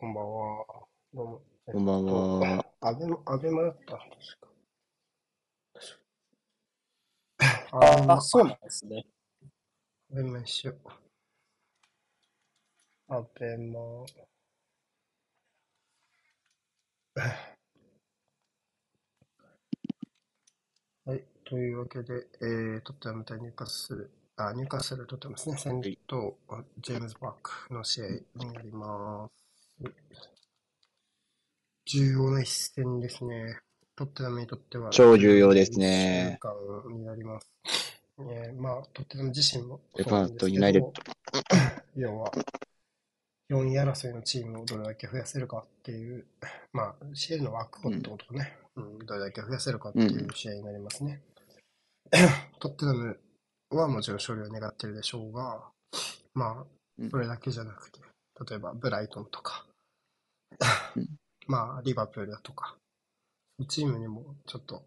こんばんは。どうも。こんばんは。アベマ、アベマだった。確か。ああ、そうなんですね。アベマにしよう。アベマ。はい。というわけで、えー、トッテナム対ニューカッスル、あ、ニューカッスルトッテナムですね。先頭、ジェームズ・バークの試合になります。重要な一戦ですね。トッテナムにとっては。超重要ですね間になります。えー、まあ、トッテナム自身もト、ユナイテッド。要は、4位争いのチームをどれだけ増やせるかっていう、まあ、CL の枠をってことね、うん、どれだけ増やせるかっていう試合になりますね。トッテナムはもちろん勝利を願ってるでしょうが、まあ、うんそれだけじゃなくて、例えばブライトンとかうん、まあ、リバプールだとか、チームにもちょっと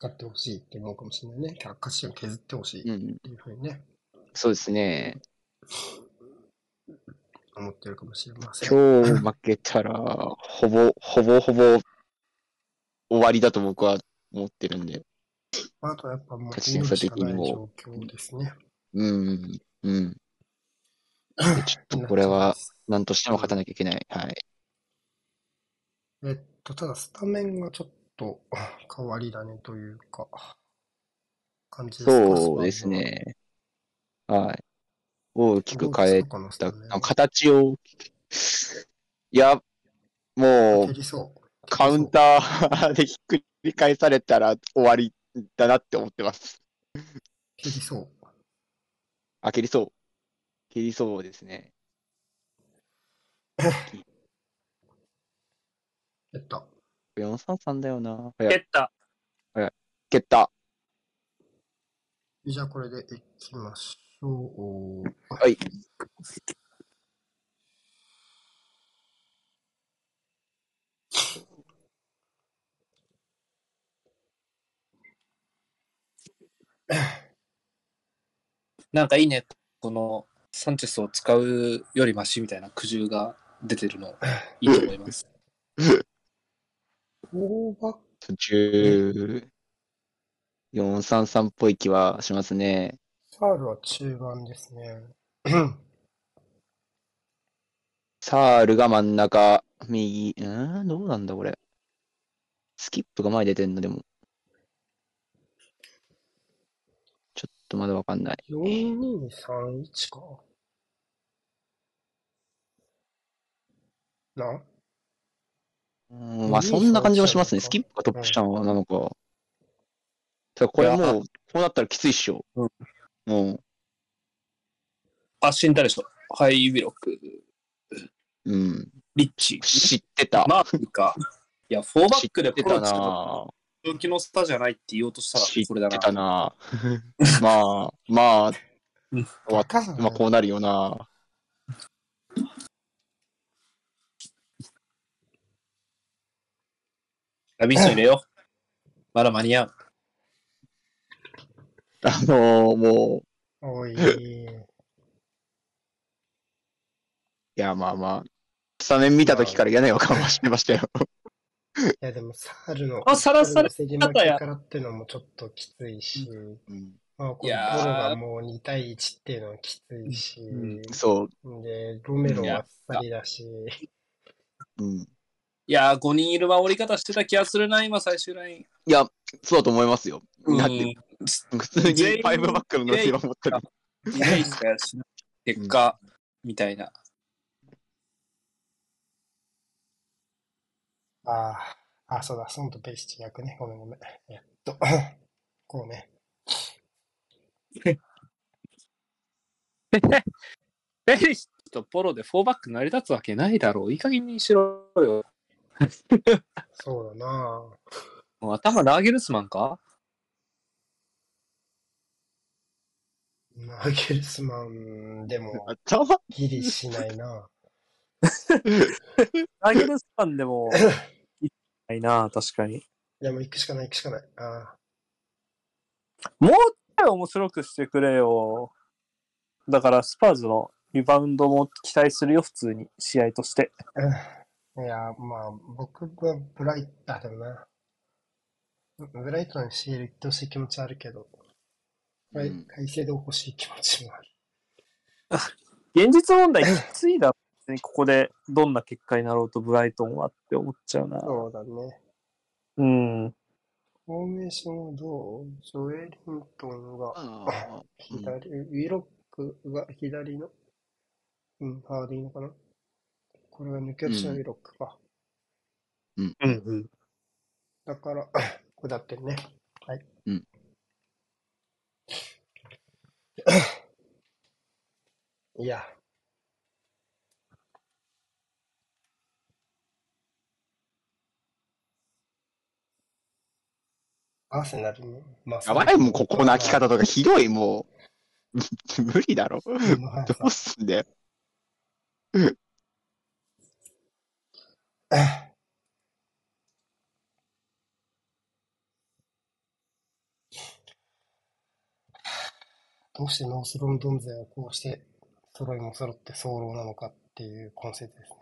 勝ってほしいって思うかもしれないね。勝ちを削ってほしいっうん。ていうふうにね、そうですね。思ってるかもしれません。今日負けたら、ほぼ、ほぼほぼ終わりだと僕は思ってるんで。あとはやっぱもう勝ち点差的にも状況ですね。うん。うん。でちょっとこれは、何としても勝たなきゃいけない。はい。えっと、ただスタメンがちょっと 変わり種というか、感じですかそうです。ね。はい。大きく変えた形を、いや、もう。カウンター でひっくり返されたら終わりだなって思ってます。蹴りそう。あ、蹴りそう。蹴りそうですね。蹴った。433だよな。いや蹴った。蹴った。じゃあこれでいきましょう。はい。なんかいいね。このサンチェスを使うよりマシみた。いな苦渋が出てるのいいと思います。フォーバック途中、433っぽい気はしますね。サールは中盤ですね。サールが真ん中、右、うーん、どうなんだこれ。スキップが前に出てんの、でも。ちょっとまだわかんない。4231か。な？うん、まあそんな感じもしますね。スキップがトップ下なのか。ただこれもう、こうなったらきついっしょ。うん。うん。あ、死んだでしょ。ハイビロック、うん。リッチ、知ってた。マークか。いや、フォーバックで知ってたな病気のスターじゃないって言おうとした知っらこれだてたな。な まあ、まあ、まあこうなるよな。ラビッソ入れよう。まだ間に合う。あのーもう、おい。いや、まあまあ、スタメン見た時から嫌な予感はしてましたよ。いやでもサールの、あさらさらサールの競り負けからっていうのもちょっときついし、うん、まあ、こいやーのボロがもう2対1っていうのはきついし、うんそう。で、ロメロはあっさりだし、うん。いやー、5人いる守り方してた気がするな、今、最終ライン。いや、そうだと思いますよ。うんだって、普通に全員5バックの乗せば持ってる。イメージがしな結果、みたいな。ああ、あ、そうだ、ソンとペイシチ役ね。ごめんごめん。えっと、こうね。ベリスとポロで4バック成り立つわけないだろう。いい加減にしろよ。そうだなもう頭ラーゲルスマンか？ナーゲルスマンでも頭？ギリしないな ラーゲルスマンでも、いないな、確かに。いや、もう行くしかない、行くしかない。あもうちょい面白くしてくれよ。だから、スパーズのリバウンドも期待するよ、普通に、試合として。うんいや、まあ、僕はブライト、あ、でもな。ブライトにシール行ってほしい気持ちはあるけど、はいうん改正で欲しい気持ちもある。現実問題きついだろ。別にここでどんな結果になろうとブライトンはって思っちゃうな。そうだね。うん。フォーメーションはどう？ジョエリントンがああ 左、ウィロックが左の、うん、ハーでいいのかな？これが抜け落ちのウィロックか。うんうん。だから、これだってね。はい。うん。いや。アーセナルに、まあ、やばいもん、ここの開き方とかひどい、もう。無理だろ。まあどうすんだよ。どうしてノースロンドン勢はこうして揃いも揃って早漏なのかっていうコンセプトですね。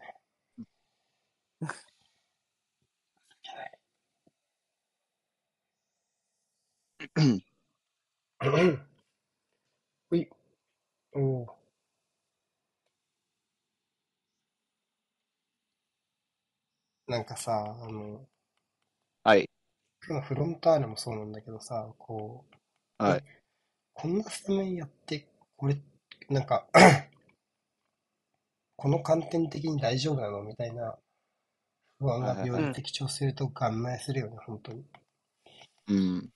うん。うい。おお。なんかさ、あの、はい。フロンターレもそうなんだけどさ、こう、はい。こんなスタメンやって、これ、なんか、この観点的に大丈夫なのみたいな不安が病院的調するとガンマイするよね、本当に。うん。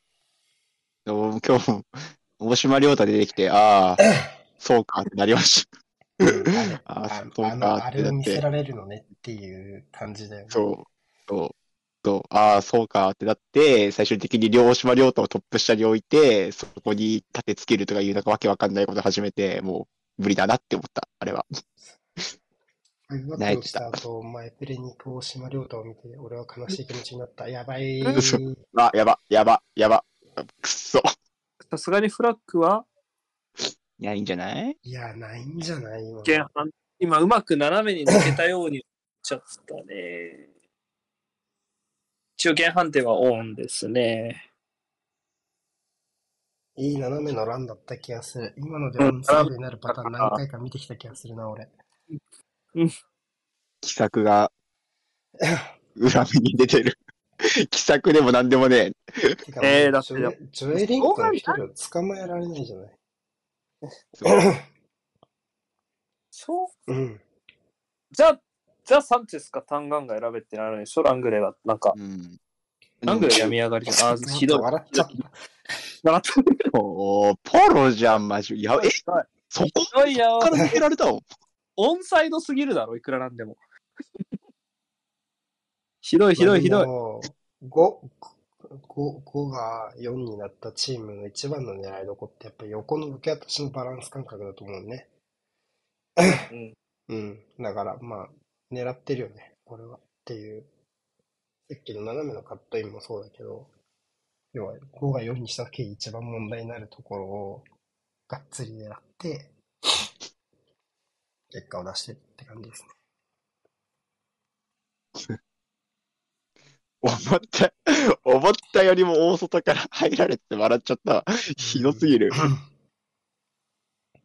でも今日も、大島亮太出てきて、ああ、そうかってなりました。うんあれ、ああそうかあの、あれを見せられるのねっていう感じだよね。そう、そう、そう、ああ、そうかってなって、最終的に両島亮太をトップ下に置いて、そこに立てつけるとかいう、なんかわけわかんないこと始めて、もう無理だなって思った、あれは。ファイブバックにした後、前プレに行く大島亮太を見て、俺は悲しい気持ちになった。やばい。嘘あ、やば、やば、やば、くっそ。さすがにフラッグはいや、いいんじゃない？いや、ないんじゃない？今。前半、今うまく斜めに抜けたようにちゃったね。一応現判定はオンですね。いい斜めのランだった気がする。今のでオンサイドになるパターン何回か見てきた気がするな、俺。奇策が裏目に出てる。奇策でもなんでもねてかえーだってジョエリントン一人を捕まえられないじゃない？そうそううん。じゃあ、じゃあサンチェスかタンガンが選べってなるでしょ？ラングレーが。なんか、うん。ラングレー病み上がりじゃん。あー、ひどい。笑っちゃった。笑った。おーポロじゃん、マジ。や、え？そこ？ひどいよか。ら抜けられたの？オンサイドすぎるだろ、いくらなんでも。ひどい、ひどい、ひどい。5、5、5が4になったチームの一番の狙いどこってやっぱり横の受け渡しのバランス感覚だと思うね。うんうん。だからまあ、狙ってるよね、これは。っていう。さっきの斜めのカットインもそうだけど、要は5が4にした時に一番問題になるところをがっつり狙って、結果を出してるって感じですね。思った、思ったよりも大外から入られて笑っちゃったわ。ひどすぎる。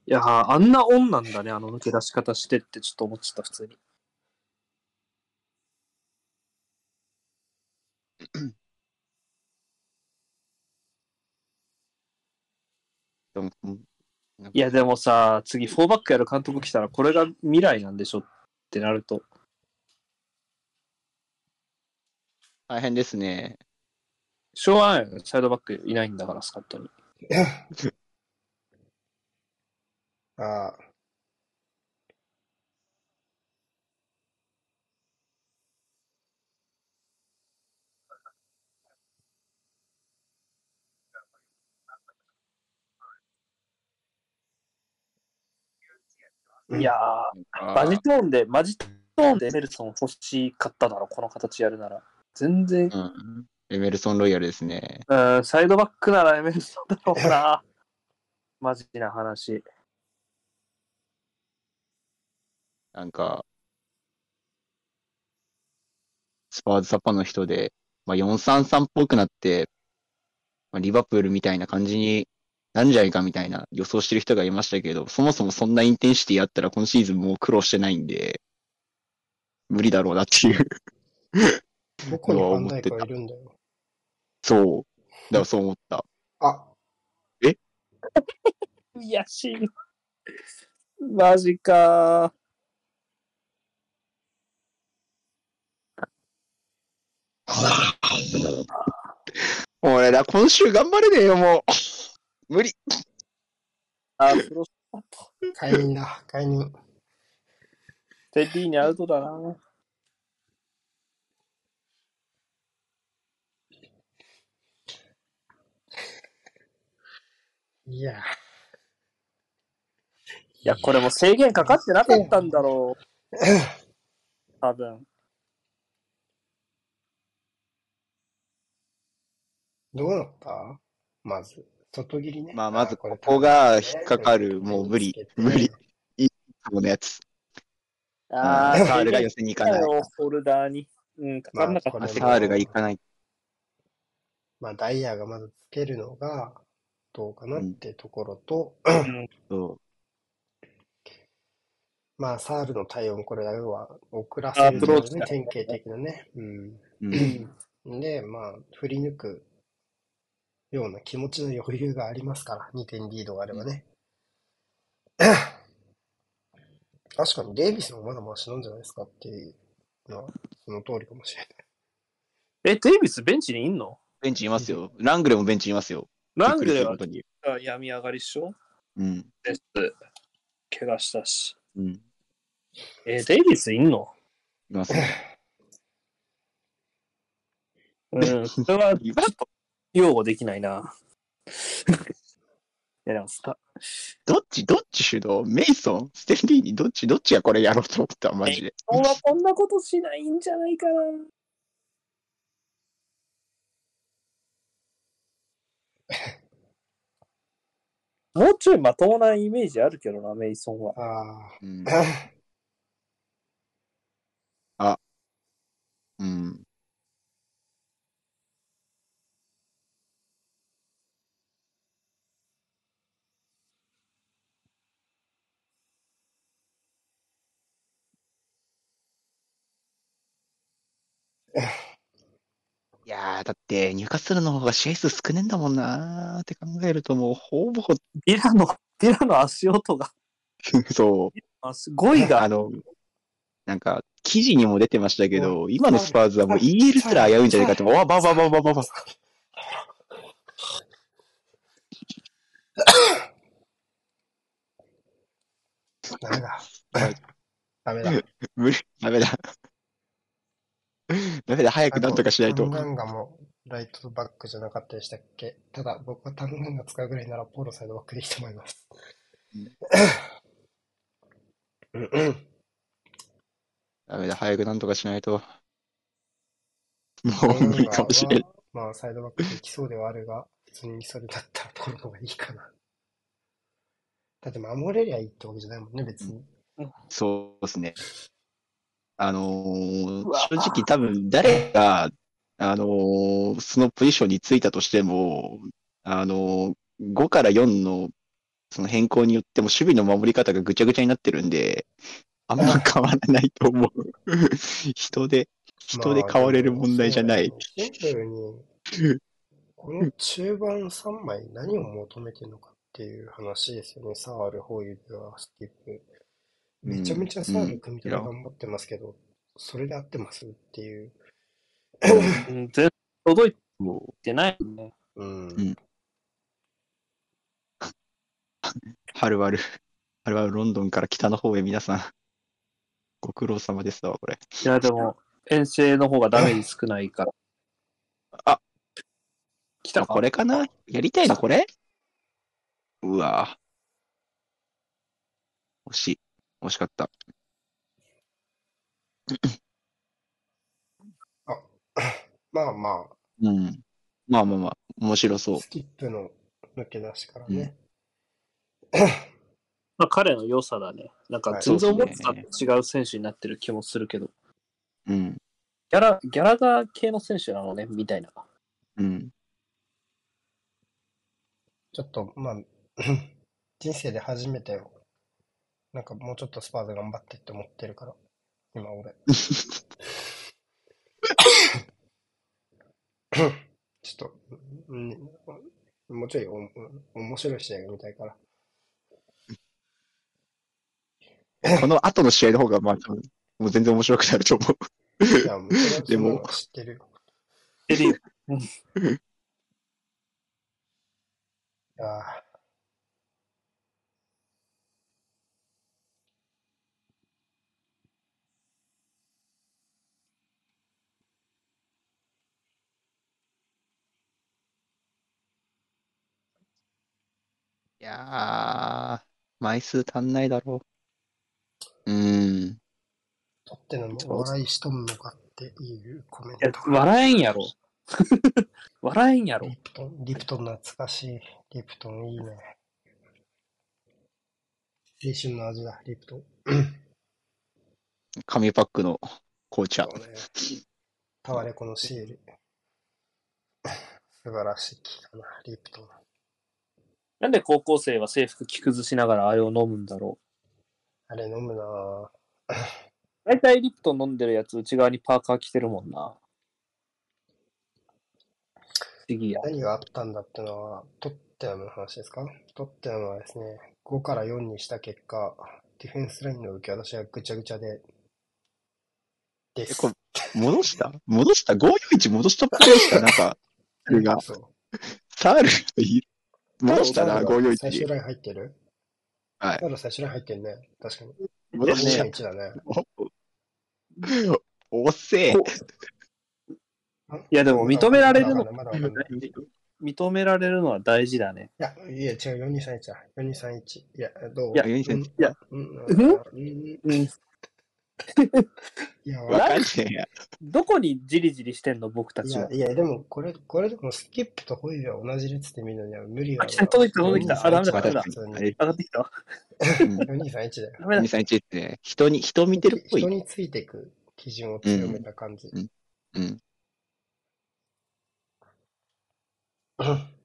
いやー、あんなオンなんだね、あの抜け出し方してってちょっと思っちゃった、普通に。いや、でもさ、次4バックやる監督来たら、これが未来なんでしょってなると。大変ですね。しょうがないよね。サイドバックいないんだから、スカットに。ああ。いやー、マジトーンで、マジトーンでエメルソン欲しかっただろ、この形やるなら。全然、うん。エメルソン・ロイヤルですね。うん、サイドバックならエメルソンだろうな。マジな話。なんか、スパーズサパの人で、まあ、4-3-3っぽくなって、まあ、リバプールみたいな感じになんじゃないかみたいな予想してる人がいましたけど、そもそもそんなインテンシティやったら今シーズンもう苦労してないんで、無理だろうなっていう。どこにファンダイクがいるんだよ。そう。だからそう思った。あ、いやしい。マジか。俺ら今週頑張れねえよ、もう。無理。あ、プロスパット。解任だ、解任。テッリーにアウトだな。いや、いや、これも制限かかってなかったんだろう。多分。どうなった？まず、外切りね。まあまずこれここが引っかかるもう無理無理このやつ。ああ、サールが寄せに行かない。よ、フォルダーに。うん、かかんなかったサールが行かない。まあ、ダイヤがまずつけるのがどうかなってところと、うんそまあ、サールの対応、これ要は遅らせるアプローチだね、典型的なね。うん。う。うん。で、まあ、振り抜くような気持ちの余裕がありますから、2点リードがあればね。確かに、デイビスもまだマシなんじゃないですかっていうのは、その通りかもしれない。え、デイビスベンチにいんの？ベンチいますよ。ラングレもベンチいますよ。ラングレは。病み上がりっしょ？うん。です。怪我したし。うん。え、デイビスいんの？いま。うん、それは擁護できないな。いや、でもスタ、どっち、どっち主導？メイソン？ステンリーにどっち、どっちがこれやろうと思った？マジで。俺はこんなことしないんじゃないかな。もうちょいまともなイメージあるけどな、メイソンは。あうん。あ、うん。いやー、だって、ニューカッスルの方が試合数少ねえんだもんなーって考えると、もう、ほぼ、ビラの、ビラの足音が、そう。足語彙があの、なんか、記事にも出てましたけど、今のスパーズはもう EL すら危ういんじゃないかって、わばばばばばば。ダメだ。ダメだ。無理、ダメだ。ダメだ、早くなんとかしないとタン。ガンガもライトバックじゃなかったでしたっけ？ただ、僕はタンガンガ使うぐらいならポーロサイドバックでいいと思います。うんうん。ダメだ、早くなんとかしないと。もう無理かもしれん。まあ、サイドバックできそうではあるが、普通にそれだったらポーロの方がいいかな。だって守れりゃいいってわけじゃないもんね、別に。そうですね。あのー正直多分誰が、あのーそのポジションについたとしても、あのー5から4のその変更によっても守備の守り方がぐちゃぐちゃになってるんで、あんま変わらないと思う。人で、人で変われる問題じゃない。まあシンプルに、この中盤3枚何を求めてるのかっていう話ですよね。サール、ホイビア、スキップ。めちゃめちゃサール組み立て頑張ってますけど、それで合ってますっていう。うん全然届いもてないよね。うん。んう、はるばる、はるばるロンドンから北の方へ皆さん、ご苦労様ですわ、これ。いや、でも、遠征の方がダメージ少ないから。あ、来たこれかな？やりたいのこれ？うわ惜しい。惜しかった。まあまあ、うん。まあまあまあ、面白そう。スキップの抜け出しからね。まあ、彼の良さだね。なんかはい全然思ってたと違う選手になってる気もするけど、うん。ギャラ、ギャラガー系の選手なのね、みたいな。うん。ちょっと、まあ、人生で初めて、なんかもうちょっとスパーズ頑張ってって思ってるから、今俺。ちょっと、うん、もうちょいお面白い試合が見たいから。この後の試合の方が、まあ、もう全然面白くなると思う。いや、もうでも知ってるよ。てるよ。いやいやー、枚数足んないだろう。うーん。取ってのも笑いしとんのかっていうコメンいやト。、笑えんやろ。笑えんやろリ。プトン、リプトン懐かしい。リプトンいいね。青春の味だ、リプトン。紙パックの紅茶そ。うね。タワレコのシール。素晴らしい木だな、リプトン。なんで高校生は制服着崩しながらあれを飲むんだろあれ飲むなぁ。う。大体リプトン飲んでるやつ内側にパーカー着てるもんな。不思議や。何があったんだってのは、トッテナムの話ですか？トッテナムはですね、5から4にした結果、ディフェンスラインの受け渡しがぐちゃぐちゃで、です。えこれ戻した？戻した ?541 戻したっぽいですかなんか、それが。そう。サールがいる。戻したな、サールが最終541。ライン入ってる？はいサール最終ライン入ってるね。確かに。戻した。1だね。おっせえ。いやでも認められるのまだまだ認められるのは大事だね。や、いや、違う、4231だ。4231。いや、どう？いや4231いや、うんうん。いや、わかんねえや。どこにじりじりしてんの僕たちは？いやいや、でも、これ、これでもスキップとホイールは同じ列で見るのには無理だあ来た届いた届いたあダメだダメだ普通に。あれ上がってきた4231だよ。ダメだ。231ってね、人に、人見てるっぽい人。についていく基準を強めた感じ。うん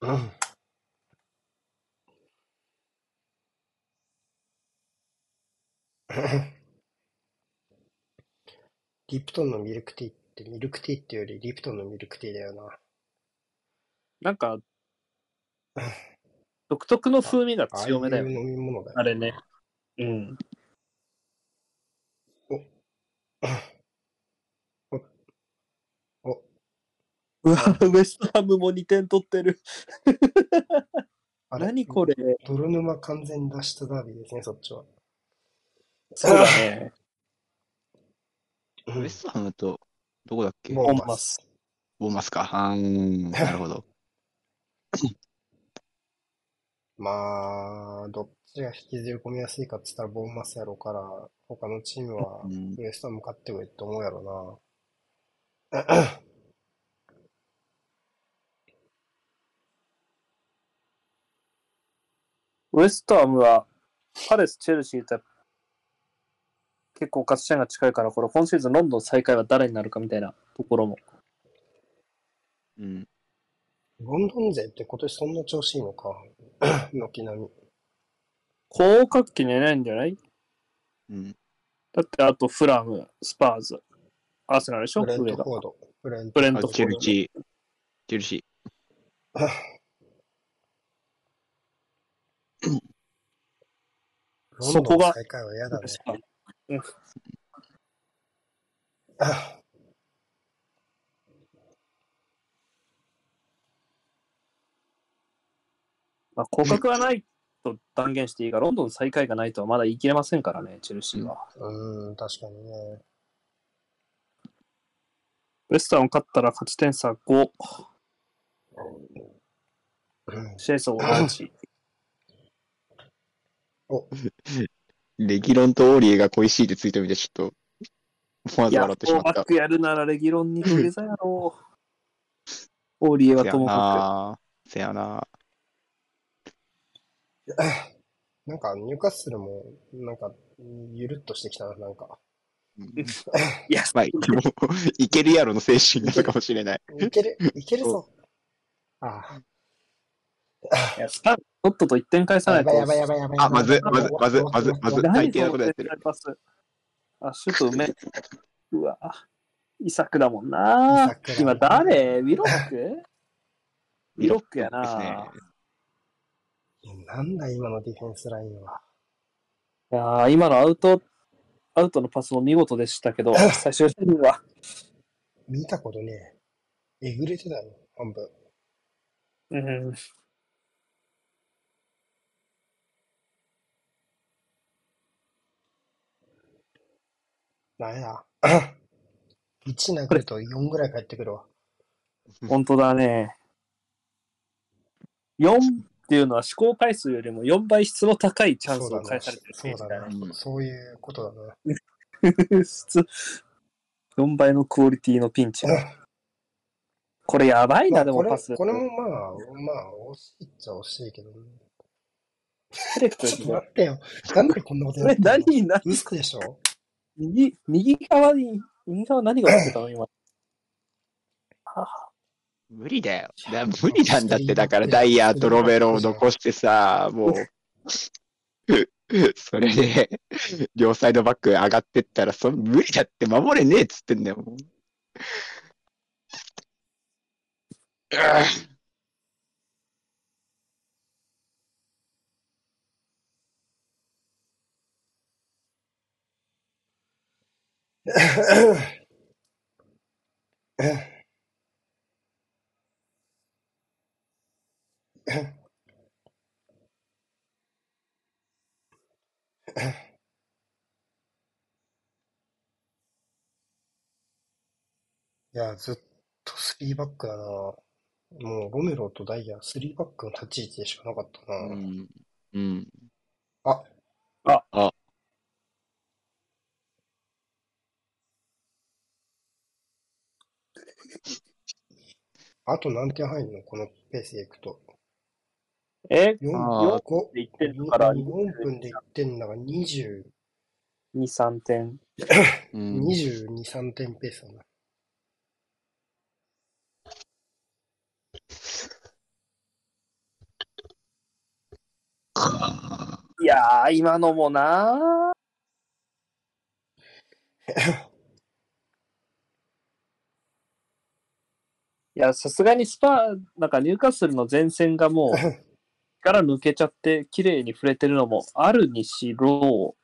うん。うんリプトンのミルクティーってミルクティーっていうよりリプトンのミルクティーだよな。なんか、独特の風味がああい強めだよ飲み物だよ。あれね。うん。お、うわ、ウエストハムも2点取ってる。あれ？何これ？泥沼完全脱出ダービーですね、そっちは。そうだね。ウエストハムと、どこだっけ？ボボンマス。ボーマスか。あーん、なるほど。まあ、どっちが引きずり込みやすいかって言ったらボンマスやろうから、他のチームはうんウエストハム勝ってくれって思うやろな。ウエストハムは、パレス、チェルシーと結構勝ち点が近いから、これ今シーズンロンドン最下位は誰になるかみたいなところも。うん。ロンドン勢って今年そんな調子いいのか。軒並み。高活気にいないんじゃない？うん。だってあとフラム、スパーズ、アーセナルでしょ？ブレン上がトフォード。ブレントフォード。チェルシー。チェルシロンドンそこが最下位は嫌だね。まあ、降格はないと断言していいが、ロンドン最下位がないとはまだ言い切れませんからね、チェルシーは。うーん、確かにね。ウエスタンを勝ったら勝ち点差5、うんシェイソー同じ。お、レギロンとオーリエが恋しいってツイート見て、ちょっと、思わず笑ってしまった。バックやるならレギロンに土下座やろう。オーリエはともかなせやななんか、ニューカッスルも、なんか、ゆるっとしてきたな、なんか。いや、まあ、でも、いけるやろの精神なのかもしれない。いける、いけるぞ。あいやスターとっとと1点返さあ。ないと。やばいやばいやばい。あ、まず、まず、まず、まず、まず、何最低なことやってる。あ、シュートうめえ。うわ、イサクだもんな。今誰ウィロックウウィロックやな。なんだ今のディフェンスラインは。いやー今のアウト、アウトのパスも見事でしたけど、最終的には。見たことねえ。えぐれてたよ、半分。うん。なんや。1殴ると4ぐらい返ってくるわ。本当だね。4っていうのは試行回数よりも4倍質の高いチャンスを返されてるそうだだね。うんそういうことだな。質4倍のクオリティのピンチ。これやばいな、でもパス。これもまあ、まあ、惜しいっちゃ惜しいけど、ね。ちょっとで待ってよ。なんでこんなことこれやってんの？何、何、嘘でしょ？右、右側に、右側何が起きてたの？今。あ無理だよ。だ無理なんだって、だからダイヤとロベロを残してさ、もう、それで、両サイドバック上がってったら、そ無理だって守れねえっつってんだよ。もう いや、ずっと3バックだな。もう、ロメロとダイヤ、3バックの立ち位置でしかなかったな。うん。うん。あ、ああと何点入るの？このペースでいくと。え？4、あー5で1点から。4分で1点だから20、2、3点。うん。22、3点ペースだな。いやー、今のもない や、さすがにスパー、なんかニューカッスルの前線がもう、力抜けちゃって、綺麗に触れてるのもあるにしろ、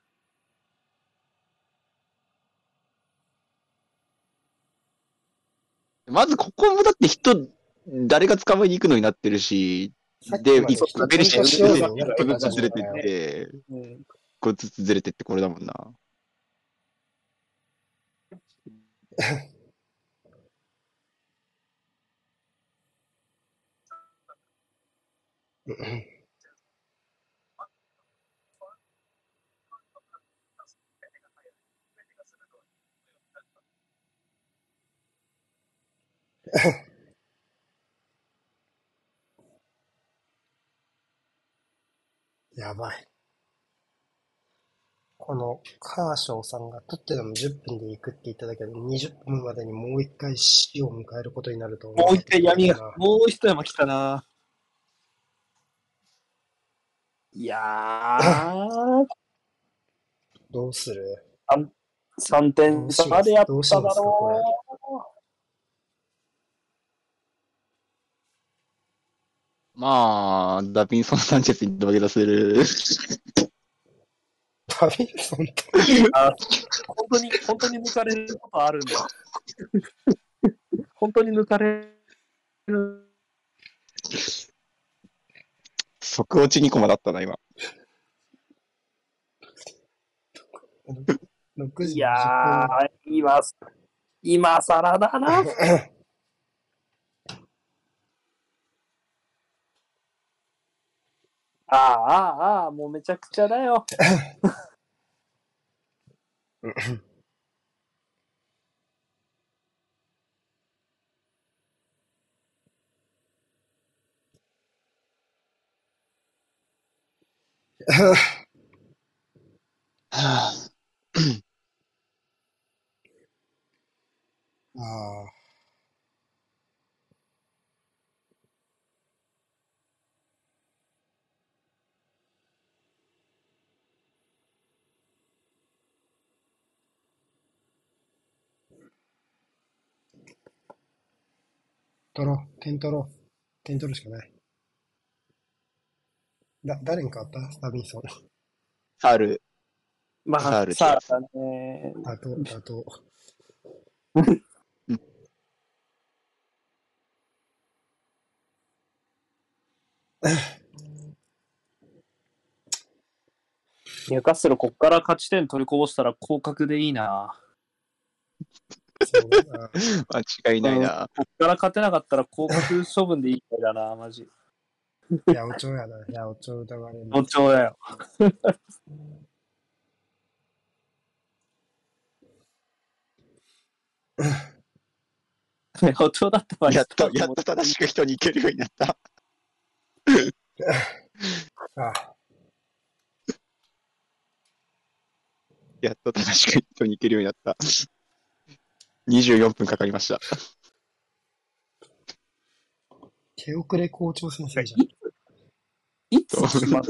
まずここもだって人、誰が捕まえに行くのになってるし、で、一個ベルシェ人一個ずつずれてって、うん、一個ずつずれてってこれだもんな。うんやばい。このカーショーさんが取ってでも10分で行くって言ってたけど、20分までにもう一回死を迎えることになると思うもう一回闇が、もう一山来たな。いやー、どうする？3点差でやっただどうしまあ、ダビンソン・サンチェスに土下座する。ダビンソンと。本当に、本当に抜かれることあるんだ。本当に抜かれる。即落ち2コマだったな、今。6時いやー、今、今更だな。ああ、ああ、ああ、もうめちゃくちゃだよ。ああ。取ろう。点取ろう。点取るしかない。だ、誰に変わった？スタビンソン。サール、まあ、サールさあだね。あと、あと。ニューカッスル、こっから勝ち点取りこぼしたら降格でいいな。間違いないな。こっから勝てなかったら降格処分でいいみたいだな、マジ。八百長やな。八百長疑われる。本当だよ。本当だった場合やっと、やっと正しく人に行けるようになった。あやっと正しく人に行けるようになった。24分かかりました。手遅れ校長先生じゃん。いつ決まっい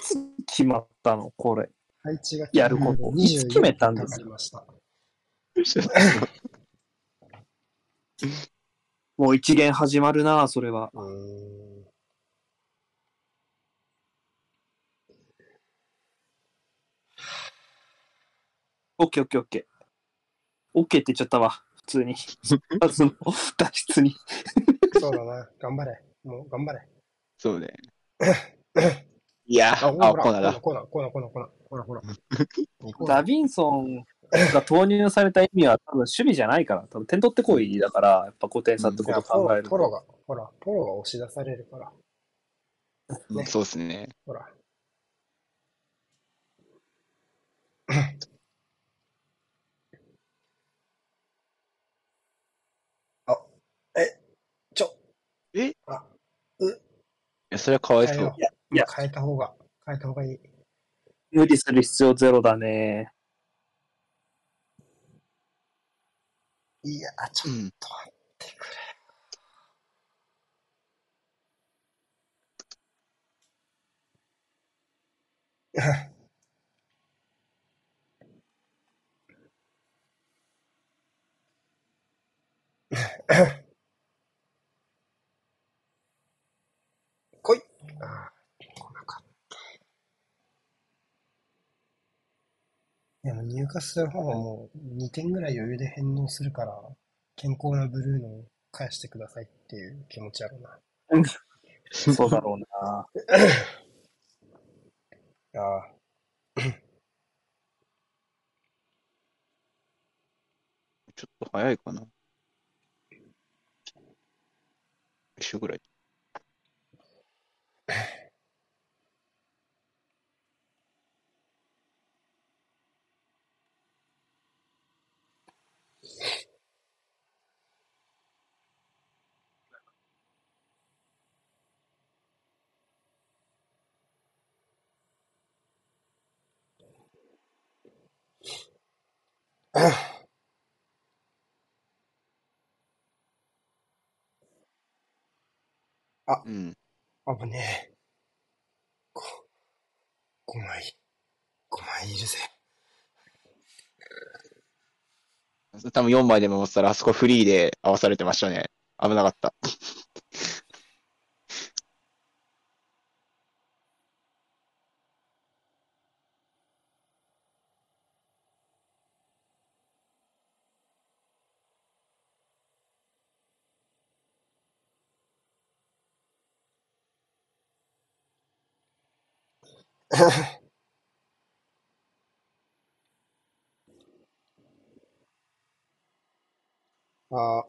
つ決まったの？これ。配置がやることいつ決めたんです？か。もう一元始まるな、それは。オッケーオッケーオッケー。オッケーって言っちゃったわ。普通に。まずの脱出に。そうだな。頑張れ。もう頑張れ。そうね。いや、あ、あ、ほら、コーナーだ。コーナー、コーナー、コーナー、コーナー、ほらほら。ダビンソンが投入された意味は多分守備じゃないから、多分点取ってこいだから、やっぱ5点差ってことを考えると。ポロが、ほら、ポロが押し出されるから。ねそうですね。ほら。あ、え、ちょ、え？いあ、や、それはかわいそう。いやいや変えた方が、変えた方がいい。無理する必要ゼロだね。いや、ちょっうん。と待ってくれ。来 いああ、来なかった。でも、入荷する方はもう2点ぐらい余裕で返納するから、健康なブルーノを返してくださいっていう気持ちあるな。そうだろうな。ああ、ちょっと早いかな。一緒ぐらい。うん。危ねえ。こ、5枚、5枚いるぜ。多分4枚でも持ってたら、あそこフリーで合わされてましたね。危なかった。ああ、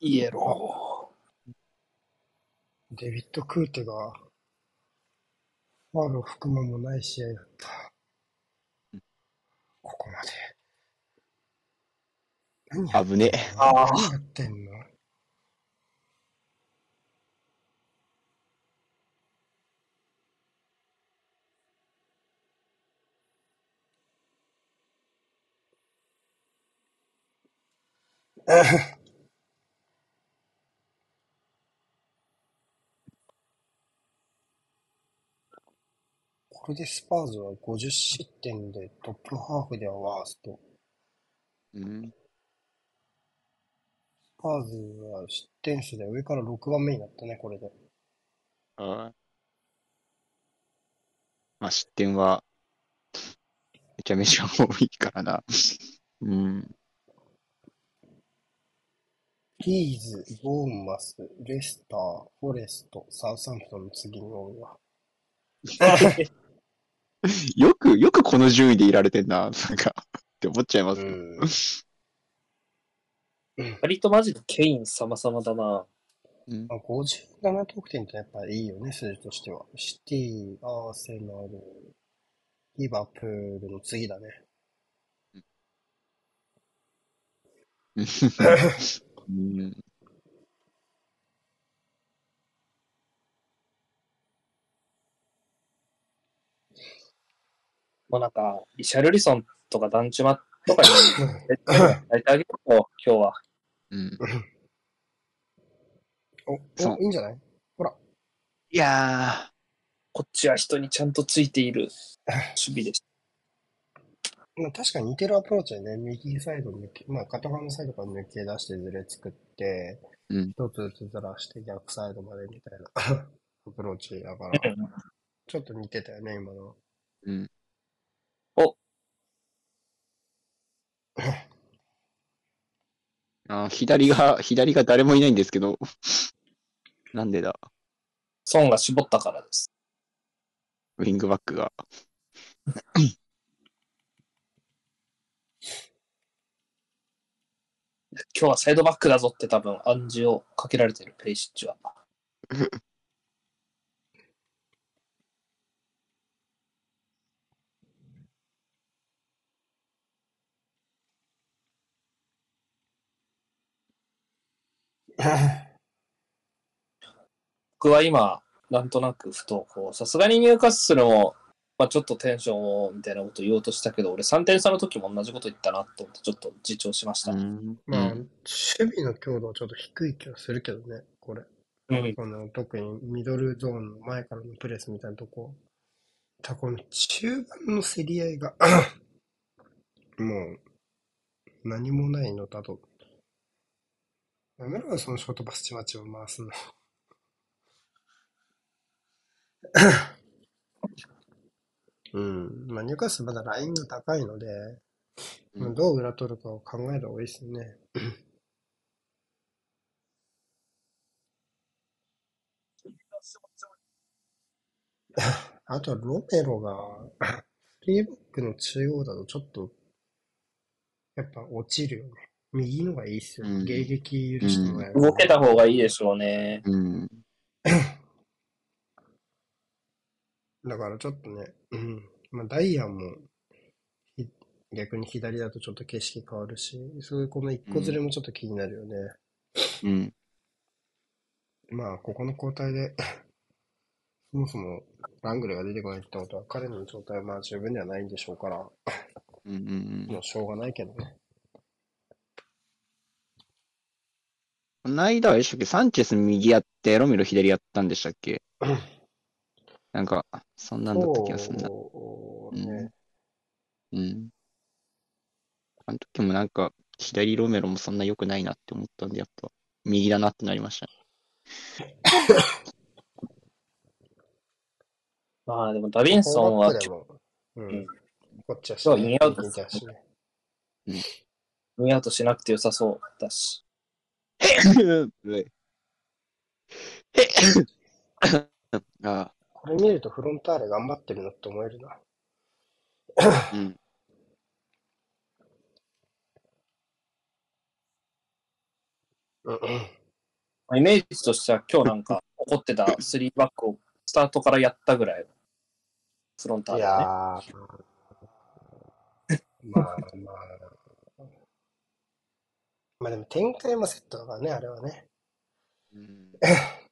イエロデビッド・クーテが、ファールを含むもない試合だった。ここまで。何や危ねえ。ー。ああ、何やってんの？これでスパーズは50失点でトップハーフではワースト。うん。スパーズは失点数で上から6番目になったね、これで。あまあ、失点は、めちゃめちゃ多いからな。うん。リーズ、ボーンマス、レスター、フォレスト、サウサンプトンの次に多いわ。よく、よくこの順位でいられてんな、なんか、って思っちゃいます。うん。割とマジでケイン様々だな。うんまあ、57得点ってやっぱいいよね、数字としては。シティ、アーセナル、リバプールの次だね。うん。もうなんか、リシャルリソンとかダンチュマとかに絶対やってあげよう、今日は。うん。お、お、いいんじゃない？ほら。いやこっちは人にちゃんとついている 守備でした。まあ、確かに似てるアプローチでね、右サイド抜け、まあ、片側のサイドから抜け出してズレ作って、うん一つずつずらして逆サイドまでみたいな アプローチだから、ちょっと似てたよね、今の。ー、うん。あー左が、左が誰もいないんですけど、なんでだ、ソンが絞ったからです。ウィングバックが。今日はサイドバックだぞって多分暗示をかけられてる、ペリシッチは。僕は今、なんとなくふと、こう、さすがに入荷するも、まあちょっとテンションを、みたいなこと言おうとしたけど、俺3点差の時も同じこと言ったなと思って、ちょっと自重しました。うん。まあ、うん守備の強度はちょっと低い気がするけどね、これ。うん。この特にミドルゾーンの前からのプレスみたいなとこ。たこの中盤の競り合いが もう何もないのだと。やめろよ、そのショートパスチマチを回すの。うん。まあ、ニューカッスルまだラインが高いので、まあうんどう裏取るかを考えた方がいいですね。あとはロメロが、フリーバックの中央だとちょっと、やっぱ落ちるよね。右のがいいっすよ。うん迎撃許してもらえる。動けた方がいいでしょうね。うん。だからちょっとね、うん。まあ、ダイヤも、ひ逆に左だとちょっと景色変わるし、そういうこの一個ずれもちょっと気になるよね。うん。まあ、ここの交代で、そもそもラングレーが出てこないってことは、彼の状態はまあ十分ではないんでしょうから、うん。うん。もうしょうがないけどね。この間はでしたっけ？サンチェス右やって、ロメロ左やったんでしたっけ？なんか、そんなんだった気がするな。そうね。うん。あの時もなんか、左ロメロもそんな良くないなって思ったんで、やっぱ、右だなってなりましたね。まあでもダビンソンはううんん。こっちはしそうインアウトしね。見アウトしなくて良さそうだし。あこれ見るとフロンターレ頑張ってるなって思えるな。あ、うん。うんイメージとしては今日なんか怒ってた3バックをスタートからやったぐらい、フロンターいレはね。やー、まあまあ。まあでも展開もセットだからね、あれはね。うん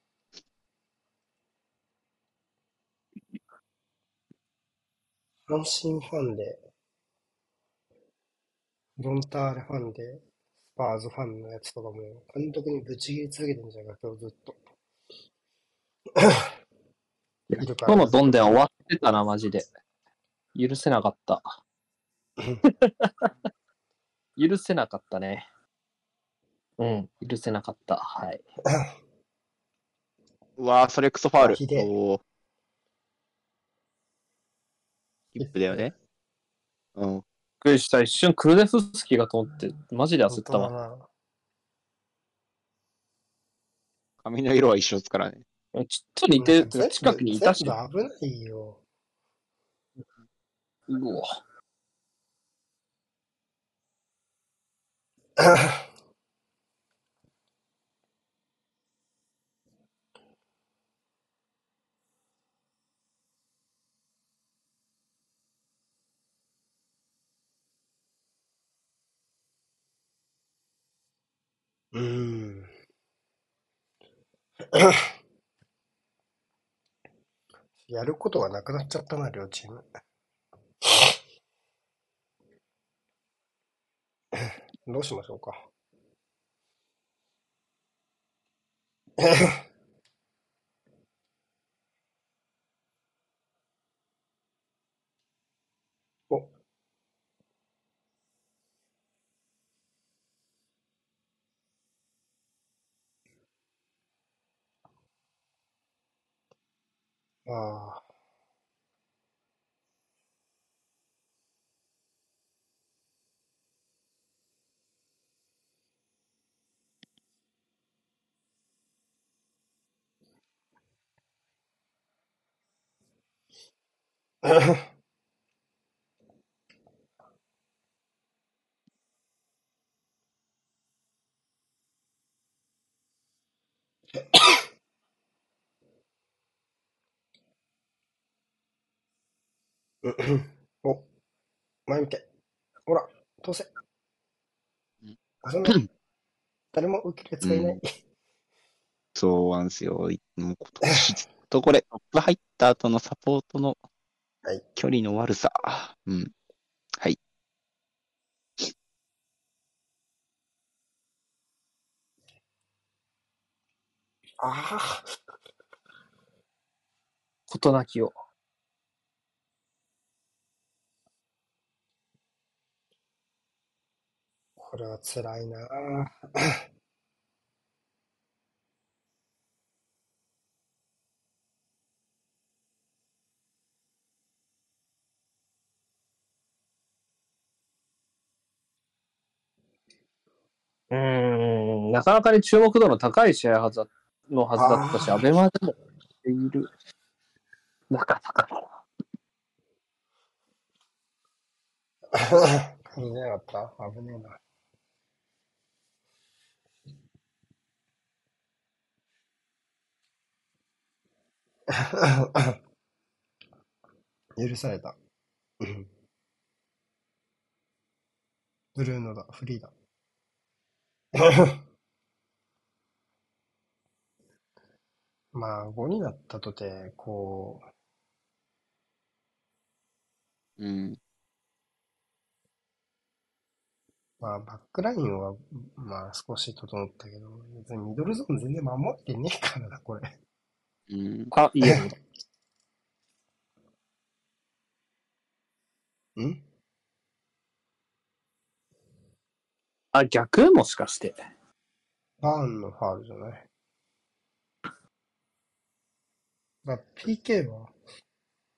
阪神ファンで、フロンターレファンで、スパーズファンのやつとかも、監督にぶち切り続けてんじゃないか、今日ずっと。いるから今日のドンデは終わってたな、マジで。許せなかった。許せなかったね。うん、許せなかった。はい。うわー、それクソファール。おーキップだよね。うん。びっくりした。一瞬クルデフスキーがと思って、マジで焦ったわ。わ。髪の色は一緒ですからね。ちょっと似てる全部近くにいたし。全部危ないよ。うわ。うーん。やることがなくなっちゃったな、両チーム。どうしましょうか。お。ああ。お、前見て。ほら、通せうん。遊んで。誰も受けるやつがいない。そうなんですよ。いもう今年ずっとこれ、トップ入った後のサポートのはい距離の悪さ。うん。はい。ああ、事なきを。これは辛いな。うーん、なかなかに注目度の高い試合はずだのはずだったし、アベマでもしている。なかなか。見なかった？危ねえな。許された。うんブルーノだ、フリーだ。まあ、5になったとて、こう、うん。まあ、バックラインは、まあ、少し整ったけど、別にミドルゾーン全然守ってねえからな、これ。うん。あ、いいよ。んあ、逆？もしかして。バーンのファールじゃない？まあ、PK は？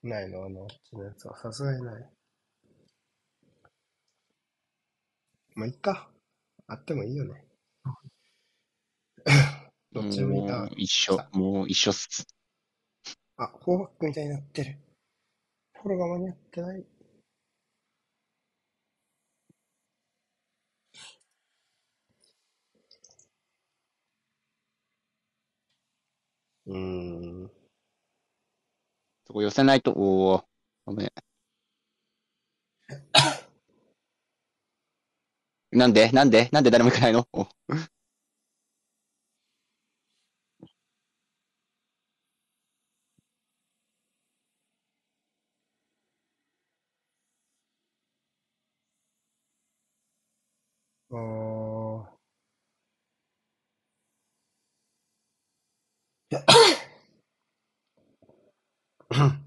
ないのあの、あっちのやつは。さすがにない。まあ、いっか。あってもいいよね。どっちでもいいもなう。一緒、もう一緒っす。あ、フォーバックみたいになってる。フォローが間に合ってない。うーん。そこ寄せないと、おお、ごめん。なんで？なんで？なんで誰も行かないの？ああ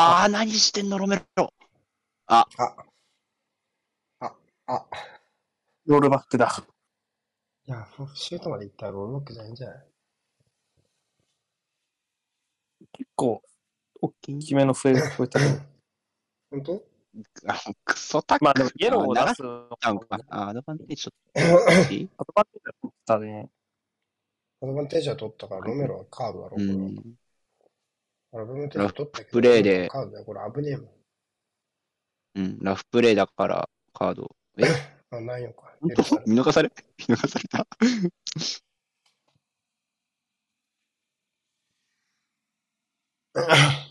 あー、何してんの、ロメロ。あ、あ、あ、ロールバックだ。いや、フシュートまで行ったらロールバックじゃないんじゃない？結構、大きめの笛が聞こえた。本当？あ、クソタック。まあでも、イエローを出す。あんか。あ、アドバンテージちょっといい。アドバンテージだったね。アドバンテージは取ったから、ロメロはカードだろ、これは。うん。アドバンテージは取ったけど、プレーでカードだよ、これ危ねえもん。うん。ラフプレイだから、カード。え？あ、ないのか。見逃され？見逃された？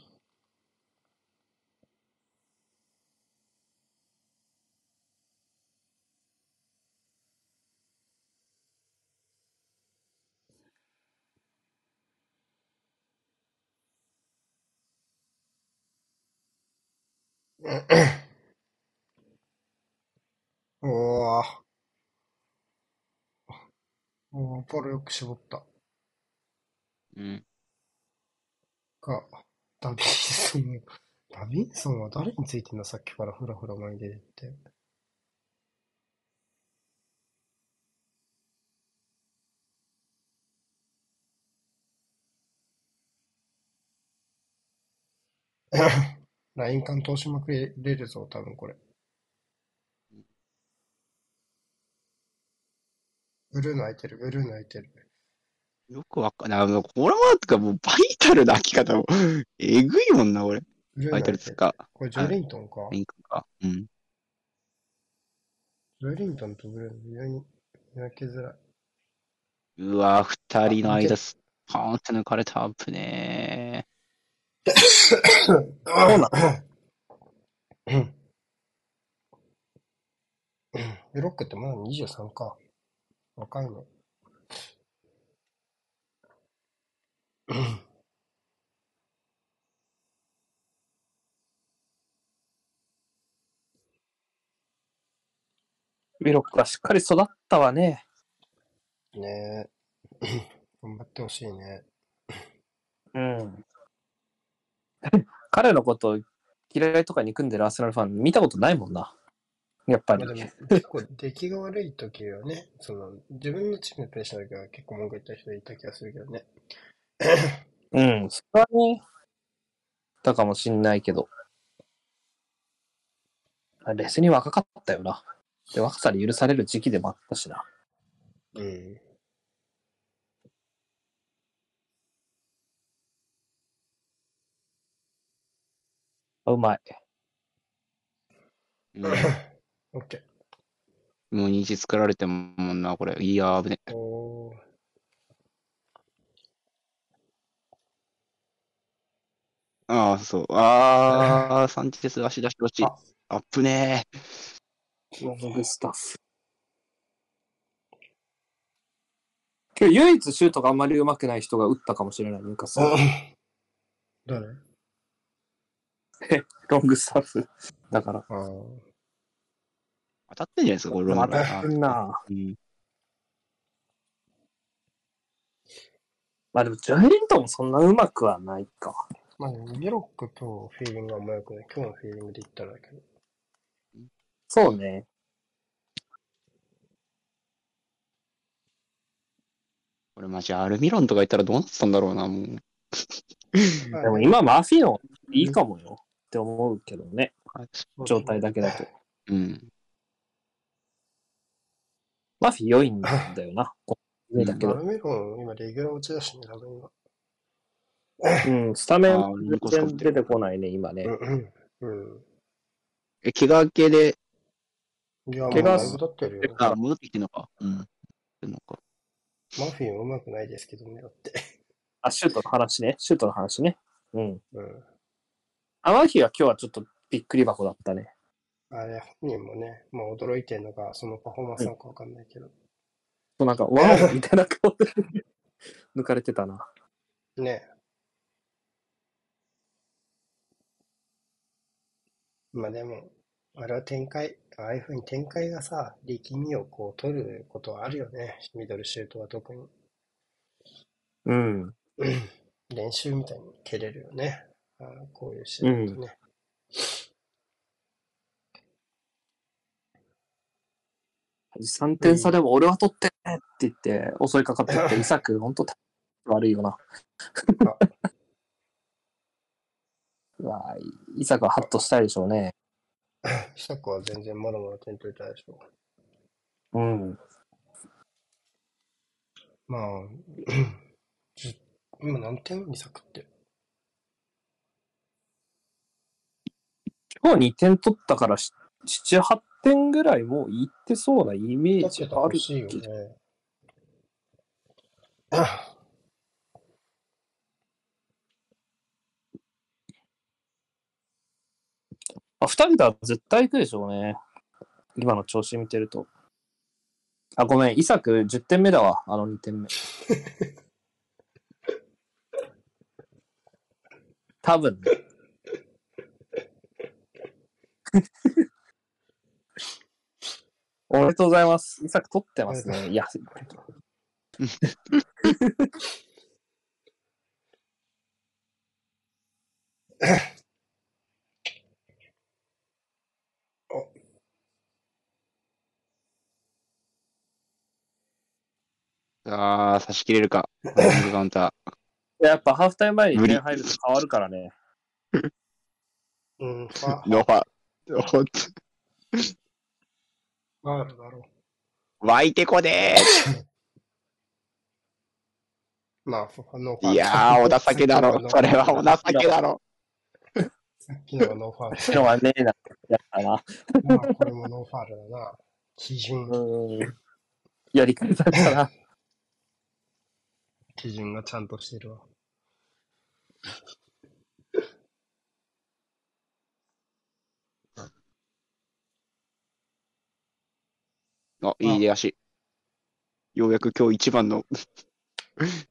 おー。おー、ポロよく絞った。うん。か、ダビンソン。ダビンソンは誰についてんだ、さっきからフラフラ前に出てって。ライン間通しまくれるぞ、多分これ。ブルーの空いてる、ブルーの空いてる。よくわかんない。あの、これは、とかもう、バイタルな開き方も、えぐいもんな、俺。バイタ。ルつか、これジョリントンかリンクか。うん。ジョリントンとブルーの非常に見分けづらい。うわ、二人の間す、パーンって抜かれたアップね。ブロックってまだ23か。若いの。ウィロックはしっかり育ったわね。ねえ。頑張ってほしいね。うん。彼のこと嫌いとか憎んでるアーセナルファン見たことないもんな。やっぱり。結構出来が悪い時はね、その、自分のチームでプレイした時は結構文句言った人いた気がするけどね。うん、それはね、だかもしんないけど。あレスに若かったよな。で、若さで許される時期でもあったしな。うん。あうまい。うん。オッケもう虹作られてももんな、これ。いやー、危ね。ー。おー。ああ、そう。ああ、サンチェス足出し落ち。あアップねロングスタッフ。今日唯一シュートがあんまり上手くない人が打ったかもしれない、ニューカッスル誰？ロングスタッフ。だから。当たってんじゃないですか、これ。当たってんな。うん。まあでも、ジョエリントンもそんな上手くはないか。まあ、ビロックとフィーリングがあんま良くない。今日のフィーリングで言ったらだけど。そうね。これ俺マジアルミロンとかいたらどうなってたんだろうな、もう。でも今、マフィオンいいかもよって思うけどね、状態だけだと。うん。マフィ良いんだよな。上だけど。ン、今レギュラー落ちだしね、多分今。うん、スタメン全然出てこないね、今ね。うんうん。え、怪我明けで、うん。いや、もう怪我だいぶ経ってるよ。あ、戻ってきてんのか。うん。なんかマフィンうまくないですけどね、だって。あ、シュートの話ね。シュートの話ね。うん。うん。あマフィは今日はちょっとびっくり箱だったね。あれ、本人もね、まあ驚いてるのが、そのパフォーマンスなのかわかんないけど。そうなんか、ワオみたいな顔で抜かれてたな。ね。まあでも、あれは展開、ああいうふうに展開がさ、力みをこう取ることはあるよね。ミドルシュートは特に。うん。練習みたいに蹴れるよね。あーこういう試合だとね。3点差でも俺は取ってねって言って襲いかかってって、イサク、本当悪いよな。うわイサクはハッとしたいでしょうね。久子は全然まだまだ点取りたいでしょ。うん。まあ、じ今何点？2作って。今日2点取ったからし7、8点ぐらいもういってそうなイメージあるけど。ね。あ、2人だ絶対行くでしょうね。今の調子見てると。あ、ごめん、イサク10点目だわ、あの2点目。多分ね。おめでとうございます。イサク取ってますね。いや、あー、差し切れるか。カウンタやっぱハーフタイム前に無理点入ると変わるからね。うん。ノーファー。ほんとファールだろ湧いてこねう。まあ、ファノーファーー。ル。いやー、お情けだろ。それはお情けだろ。さっきのがノーファール。昨日はねえな、やったな。まあ、これもノーファールだな。基準、うん。やり返されたな。基準がちゃんとしてるわ。あ、いい出足。ようやく今日一番の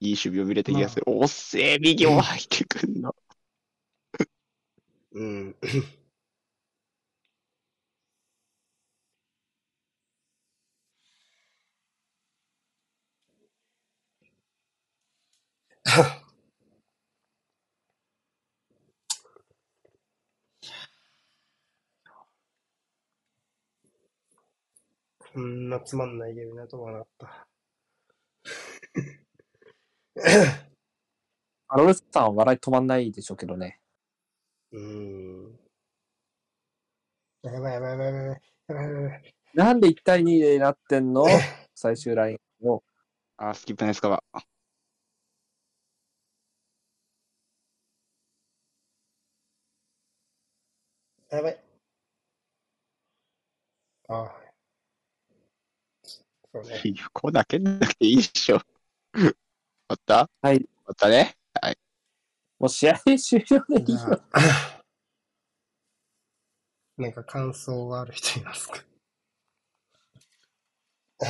いい守備を見れた気がする。おっせえ、右を入ってくんの。うん。こんなつまんないゲームになると思わなかった。アロレスさんは笑い止まんないでしょうけどね。うーん。やばいやばいやばいやばいやばいやばい。なんで1対2でなってんの？最終ラインを。あ、スキップナイスカバー。やばい。ああ。そうね。こだけなくていいっしょ。終わった？はい。終わったね？もう試合終了でいいじゃよ。あ、なんか感想がある人いますか？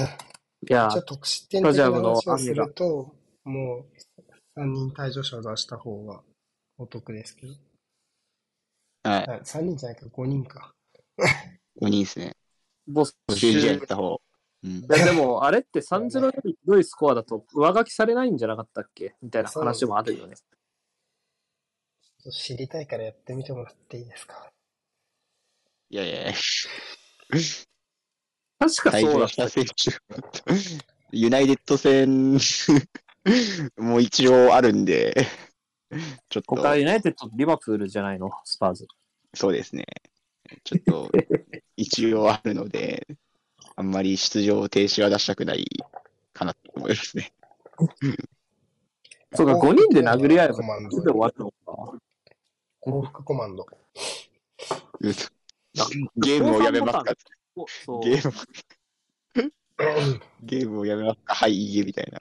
いやじゃあ、得失点的な話をすると、もう3人退場者を出した方がお得ですけど。はい。あ3人じゃないか、5人か。5人ですね。ボス途中試合やった方。うん。いやでも、あれって 3-0よりひどいスコアだと上書きされないんじゃなかったっけ？みたいな話もあるよね。知りたいからやってみてもらっていいですか？いやいやいや。確かにそうだった。ユナイテッド戦もう一応あるんで、ちょっと、他ユナイテッドとリバプールじゃないの？スパーズ。そうですね。ちょっと、一応あるので、あんまり出場停止は出したくないかなと思いますね。そうか、5人で殴り合えば、コマンドそれで終わるのか。幸福コマンド。ゲームをやめますかおそうゲーム、ゲームをやめますかはい、いいえ、みたいな。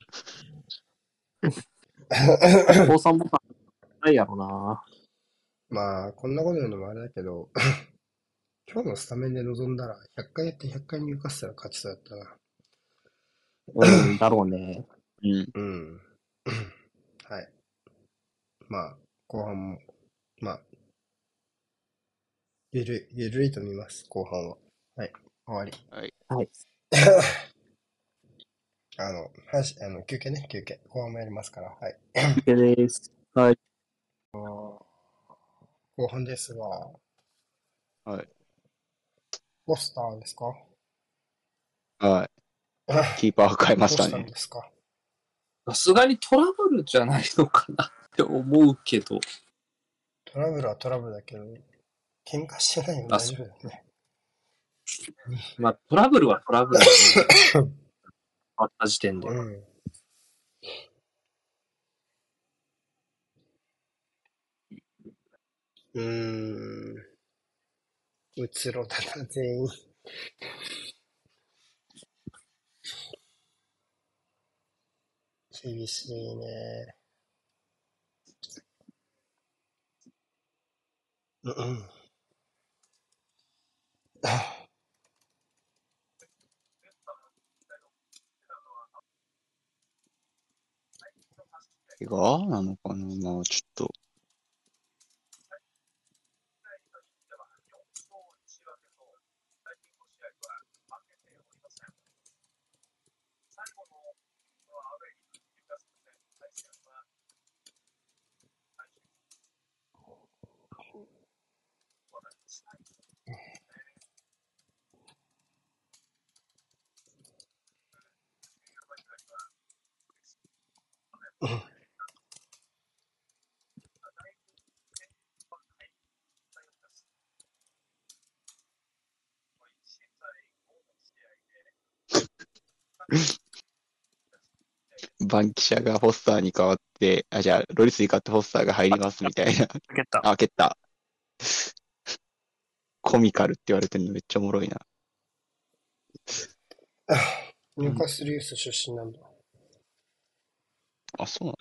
高3ボタンないやろな。まあ、こんなこと言うのもあれだけど、今日のスタメンで臨んだら、100回やって100回入荷したら勝ちそうやったな。うん、だろうね。うん。うん。はい。まあ、後半も、まあ、ゆるい、ゆるいと見ます、後半は。はい、終わり。はい。はい。あの、はし、あの、休憩ね、休憩。後半もやりますから、はい。OK です。はい。後半ですが、はい。ポスターですか？はい。キーパー変えましたねさすがにトラブルじゃないのかなって思うけど。トラブルはトラブルだけど、喧嘩してないよあ大丈夫だよね。まあ、トラブルはトラブルだね。終わった時点で。うん。うーん。うつろだな、全員。厳しいね。うんうん。怪我なのかなまあ、ちょっと。バンキシャがフォスターに変わって、あ、じゃあ、ロリスに変わってフォスターが入りますみたいな。開けた。あ、蹴った。コミカルって言われてるのめっちゃおもろいな。ニューカッスルユース出身なんだ。あ、そうな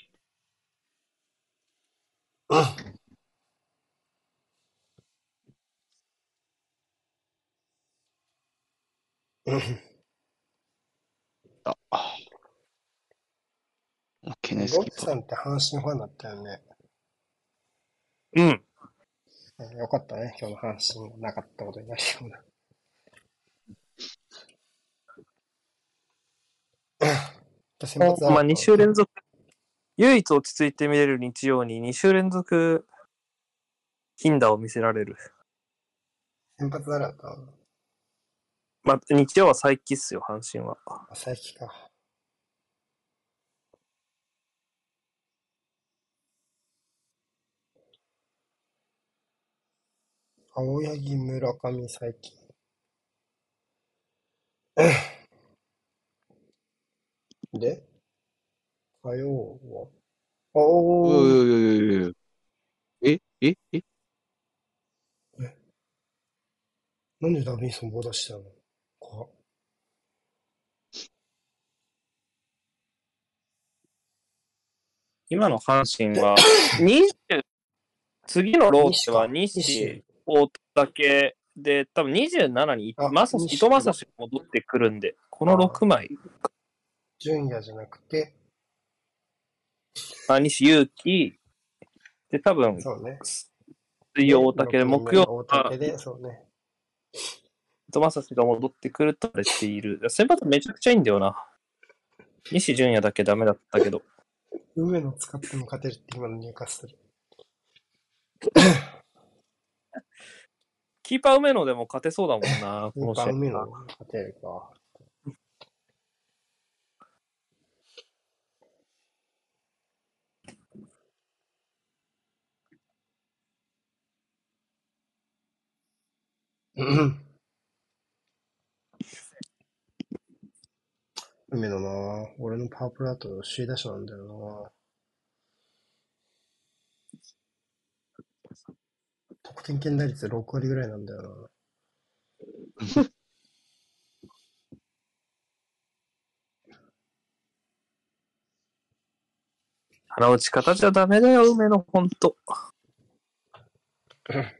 の？うん。あ、あ。ケネスロキパー。ッさんって阪神ファンだったよね。うん。うんよかったね。今日の阪神がなかったことになるような。先発だまあ、2週連続、唯一落ち着いて見れる日曜に2週連続、頻打を見せられる。先発誰だったのまあ、日曜は再起っすよ、阪神は。あ、佐伯か。青柳、村上、佐伯。で？火曜は？あおー、おいおいおいおいおいえ？え？え？なんでダビンソン棒出したの？怖っ。今の阪神は、20、次のローテは西西、大竹で、多分27にあまさし、西伊藤正史が戻ってくるんで、この6枚、純也じゃなくて、あ西勇輝、で、多分、そうね。水曜大竹で、木曜大は竹で、そうね。伊藤正史が戻ってくると言われている。先発めちゃくちゃいいんだよな。西純也だけダメだったけど。上野使っても勝てるって今の入荷する。キーパー梅野でも勝てそうだもんな、この試合。上野勝てるか。梅野な。俺のパワープロだと首位打者なんだよな。得点圏打率6割ぐらいなんだよな。鼻打ち方じゃダメだよ、梅のほんと。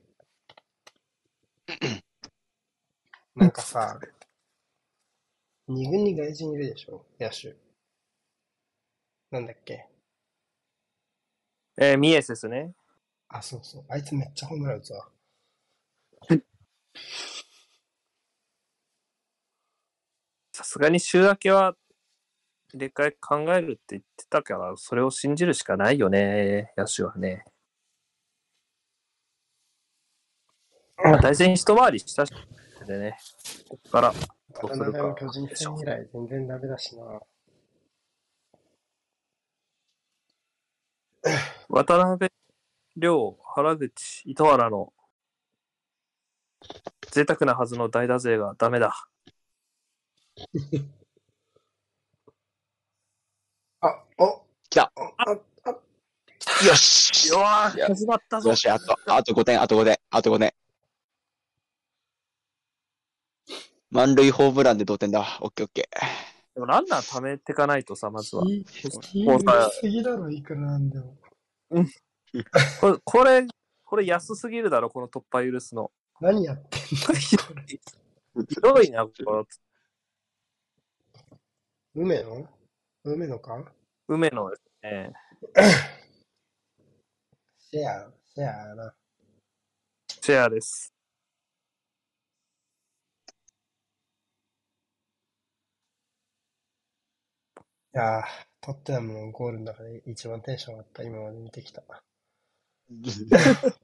なんかさ、二軍に外人いるでしょ？野手。なんだっけ？えー、ミエセスね。あ、そうそう。あいつめっちゃホームラン打つわ。さすがに週明けは入れ替え考えるって言ってたから、それを信じるしかないよね、野手はね。まあ、大戦一回りしたしでね、ここからどうするか渡辺も巨人戦以来全然ダメだしな。渡辺、亮、原口、糸原の贅沢なはずの代打勢がダメだ。あ、お来たあ、あ、よしよわー始まったぞよ。し、あと、あと5点、あと5点、あと5点。満塁ホームランで同点だ。オッケーオッケー。でもランナー貯めてかないとさ、まずは。いい、いいもうさすぎだろ、いくらなんでも。これ、これ、これ安すぎるだろ、この突破許すの。何やってんの？ひどいな、この梅野？梅野か？梅野ですね。シェア、シェアやな。シェアです。いやー、トッテナムのゴールの中で一番テンション上がった、今まで見てきた。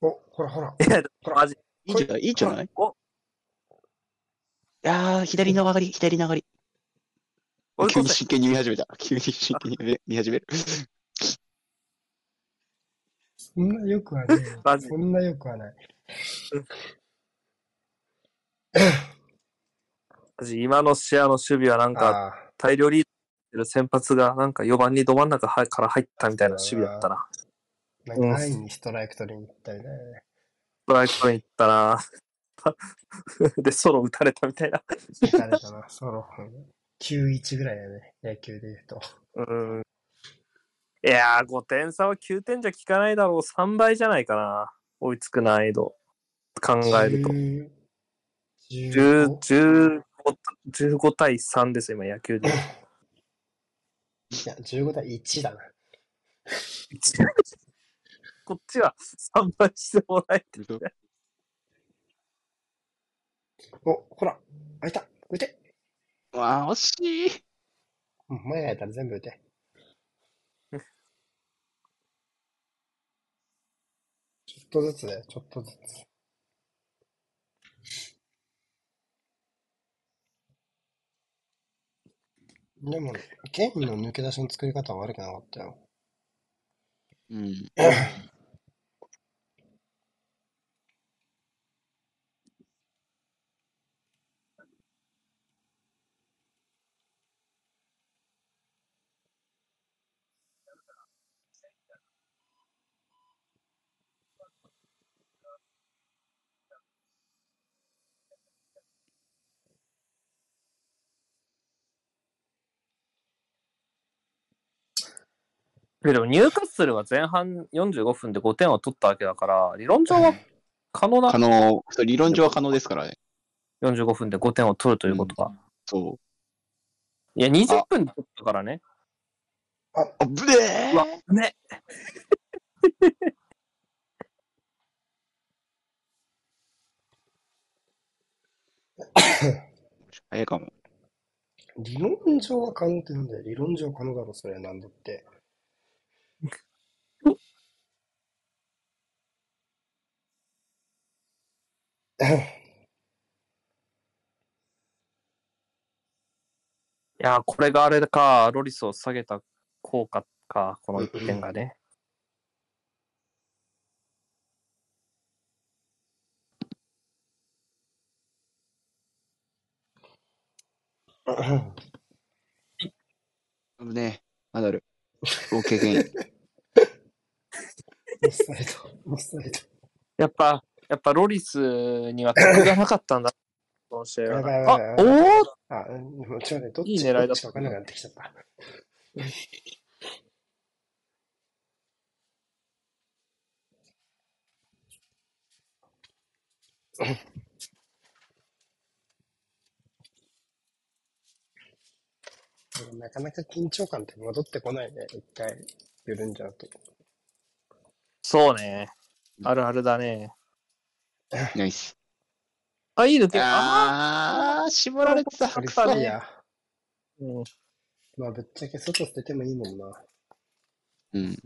お、ほらほら。いや、マジ。いいんじゃない？いいんじゃない？いお、やー、左の曲がり、左の曲がり。急に。真剣に見始めた。急に真剣に見見始める。そんなよくはねマジそんなよくはない。今のシェアの守備はなんか大量リードしてる先発がなんか4番にど真ん中はから入ったみたいな守備だったな。ー、なんか安易にストライク取りに行ったみたいなね。ストライク取りに行ったな。で、ソロ打たれたみたいな。打たれたな、ソロ。9-1ぐらいだね、野球で言うと。うん。いやー、5点差は9点じゃ効かないだろう。3倍じゃないかな。追いつく難易度。考えると。10 10 15 15, 15対3です、今、野球で。いや、15対1だな。こっちは3倍してもらえてる。お、ほら、開いた、打て。わー、惜しい。うん前が開いたら全部打て。ちょっとずつだよ、ちょっとずつ。でも、ゲームの抜け出しの作り方は悪くなかったよ。うん。でも、ニューカッスルは前半45分で5点を取ったわけだから、理論上は可能な可能、理論上は可能ですからね。45分で5点を取るということは。そいや、20分で取ったからね。う。あぶねうわー、ね。早いかも。理論上は可能ってなんだよ。理論上可能だろ、それなんだって。いやー、これがあれか、ロリスを下げた効果か、この一点がね。危ねえ、ナダル。オフサイド、オフサイド。やっぱ、やっぱロリスには得がなかったんだ。この試合やは。あ、おおあ、うんもうちょっとね、どっちいい狙いだった分かんなくなってきちゃった。なかなか緊張感って戻ってこないね、一回緩んじゃうと。そうね。あるあるだね。ナイス。あ、いい抜け。ああー、絞られてた。クリスたねリア。うん。まあ、ぶっちゃけ外捨ててもいいもんな。うん。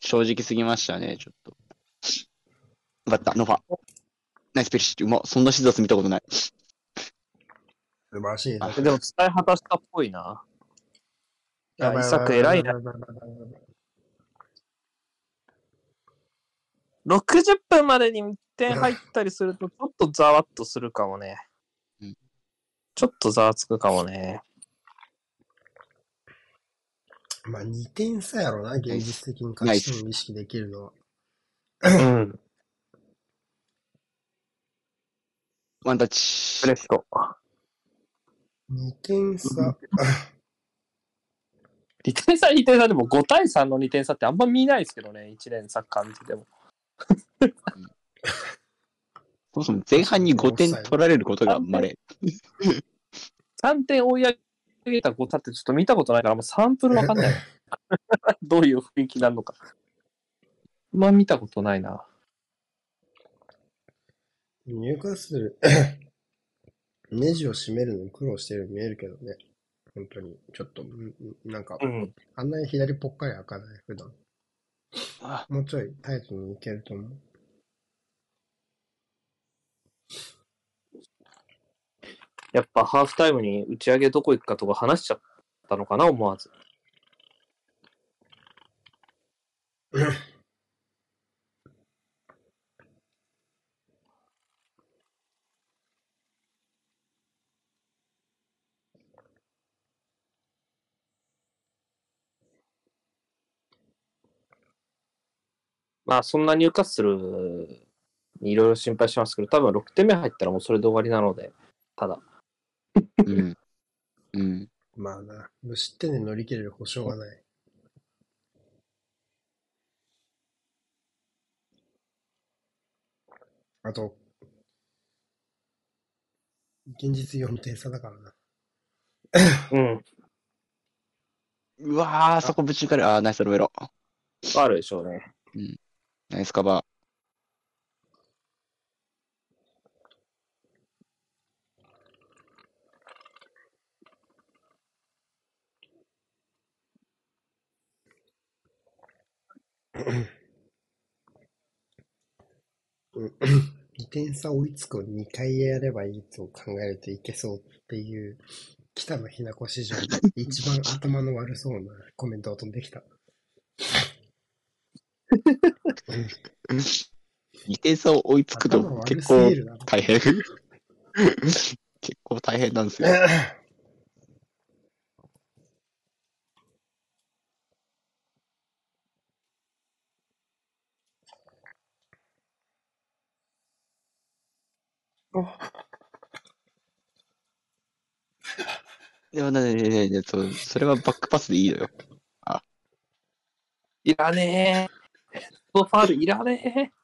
正直すぎましたね、ちょっと。よかった、ノファ。ナイスペリシッチ、うまっ。そんなシザス見たことない。素晴らしいな。でも使い果たしたっぽいな。いや、イサク偉いな。60分までに1点入ったりすると、ちょっとざわっとするかもねうん。ちょっとざわつくかもね。まあ、2点差やろな、現実的に勝ち点を意識できるのは。うん。ワンタッチプ。レスト。2点差。2点差、2点差でも5対3の2点差ってあんま見ないですけどね、1年サッカー見てても。そもそも前半に5点取られることがまれ。3点追い上げた5差ってちょっと見たことないから、もうサンプルわかんない。どういう雰囲気なのか。まあ見たことないな。入荷する。ネジを締めるのに苦労してるように見えるけどね。本当に。ちょっと、うんうんなんか、うん。あんなに左ぽっかり開かない、普段。あもうちょいタイトにいけると思う。やっぱハーフタイムに打ち上げどこ行くかとか話しちゃったのかな、思わず。まあそんなニューカッスルにいろいろ心配しますけど、多分6点目入ったらもうそれで終わりなので、ただ。うん。うん。まあな、無失点で乗り切れる保証がない。あと、現実4点差だからな。うん。うわー、そこぶち抜かれる。あー、ナイスロベロ。あるでしょうね。ナイスカバうん。2点差追いつくを2回やればいいと考えるといけそうっていう、北野日な子史上で一番頭の悪そうなコメントを飛んできた。ー。2点差を追いつくと結構。大変。結構大変なんですよ。いや、なになになになにそれはバックパスでいいのよ。いらねえ。ソファールいらねえ。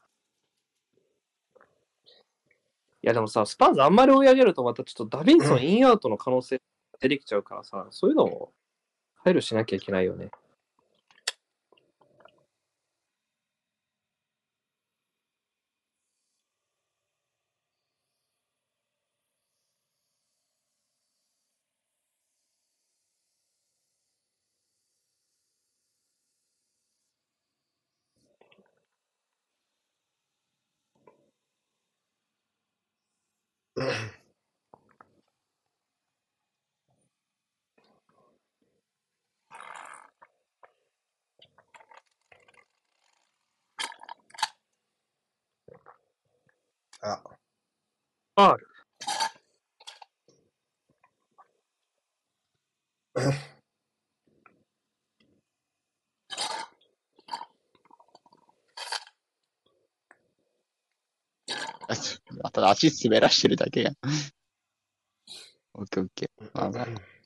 いやでもさ、スパーズあんまり追い上げるとまたちょっとダビンソンインアウトの可能性出てきちゃうからさ、そういうのも配慮しなきゃいけないよね。足滑らしてるだけやん。オッケーオッケー。まあまあ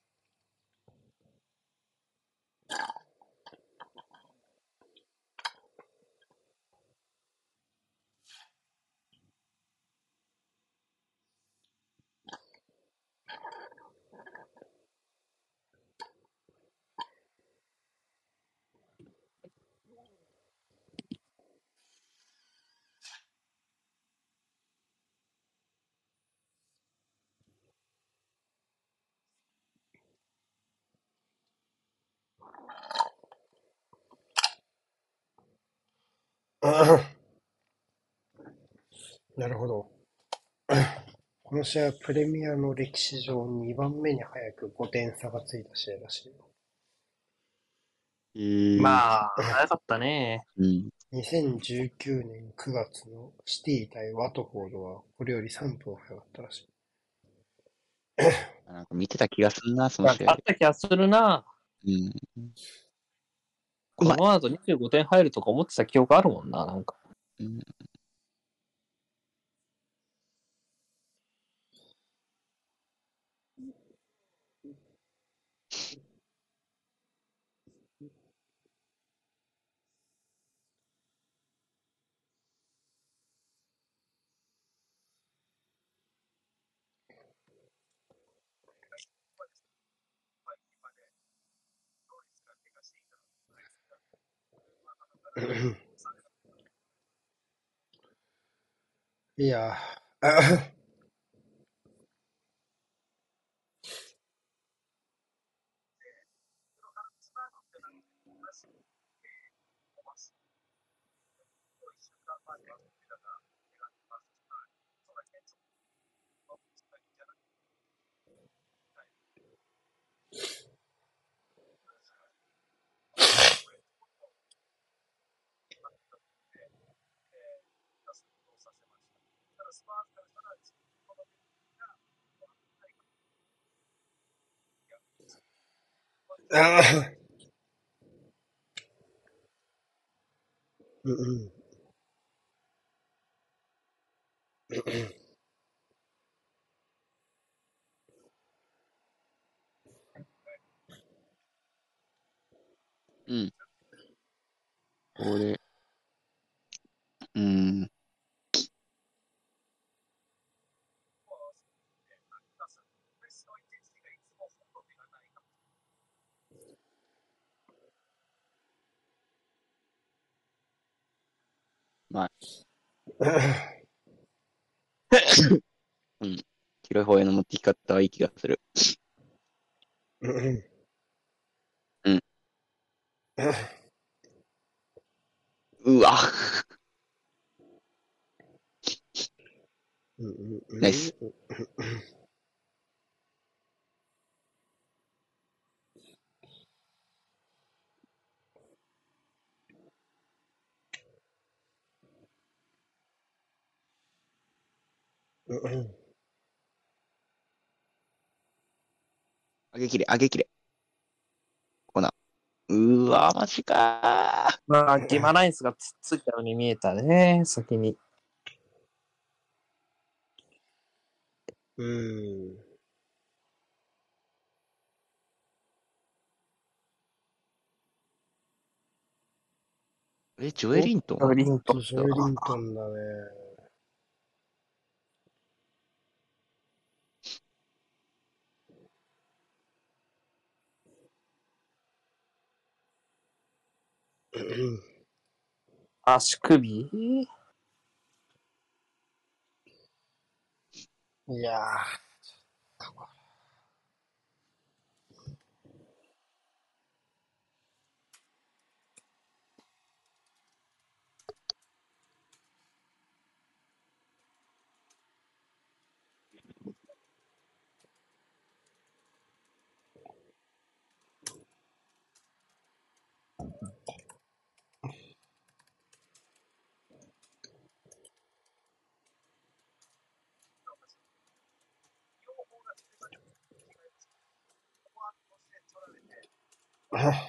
なるほど。この試合はプレミアの歴史上2番目に早く5点差がついた試合らしいよ。えー、まあ、早かったね。うん。2019年9月のシティ対ワトフォードはこれより3分早かったらしい。なんか見てた気がするな、そのあ試合。った気がするな。うん。この後25点入るとか思ってた記憶あるもんな、なんか。うんいや。ー、あーうんうんうん。これ、うん。うん。広い方への持ってき方はいい気がする。うんうわ。うんうんうんナイスうんうん 上げきれ、上げきれ。こな。うわ、マジかまあ、ギマラインスがつっついたように見えたね、先に。うんー。え、ジョエリントン？ブリントンジョエリントンだね。足首？いや Huh.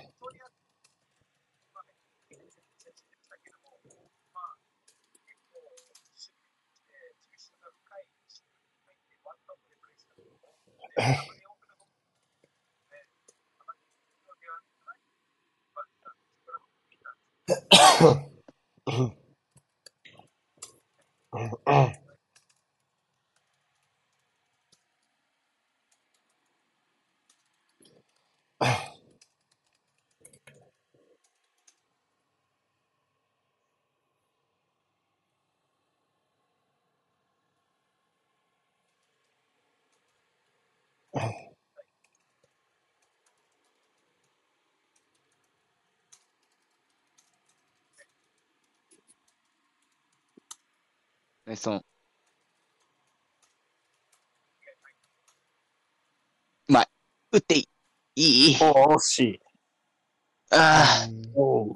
ナイスオン。うまい。打っていい？いい？おしい。あおう。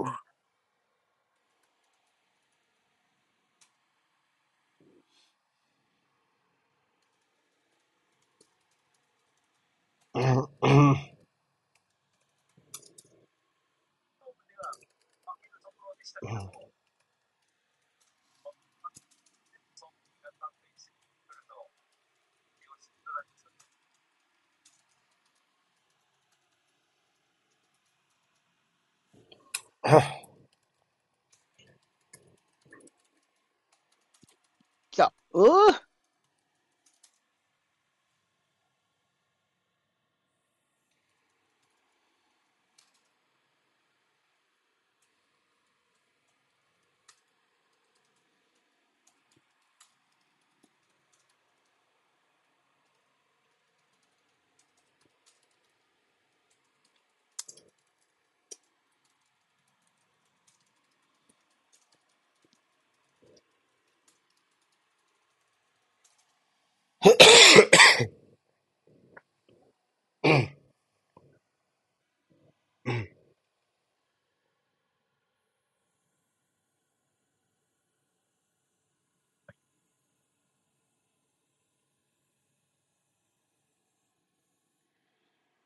来た。うぅ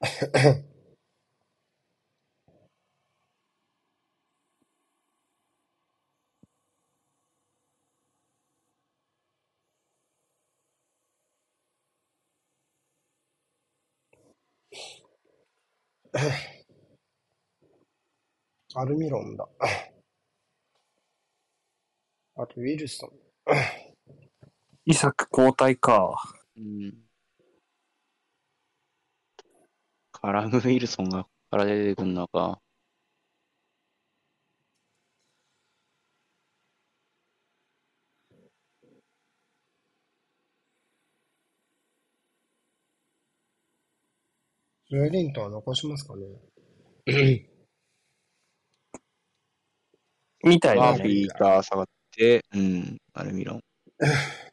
アルミロンだ。あと、ウィルソン。イサク交代か。うん。カラム・ウィルソンがここから出てくるのか。ジョエリントンは残しますかね？みたいだね。バービーが下がって、うん、アルミロン。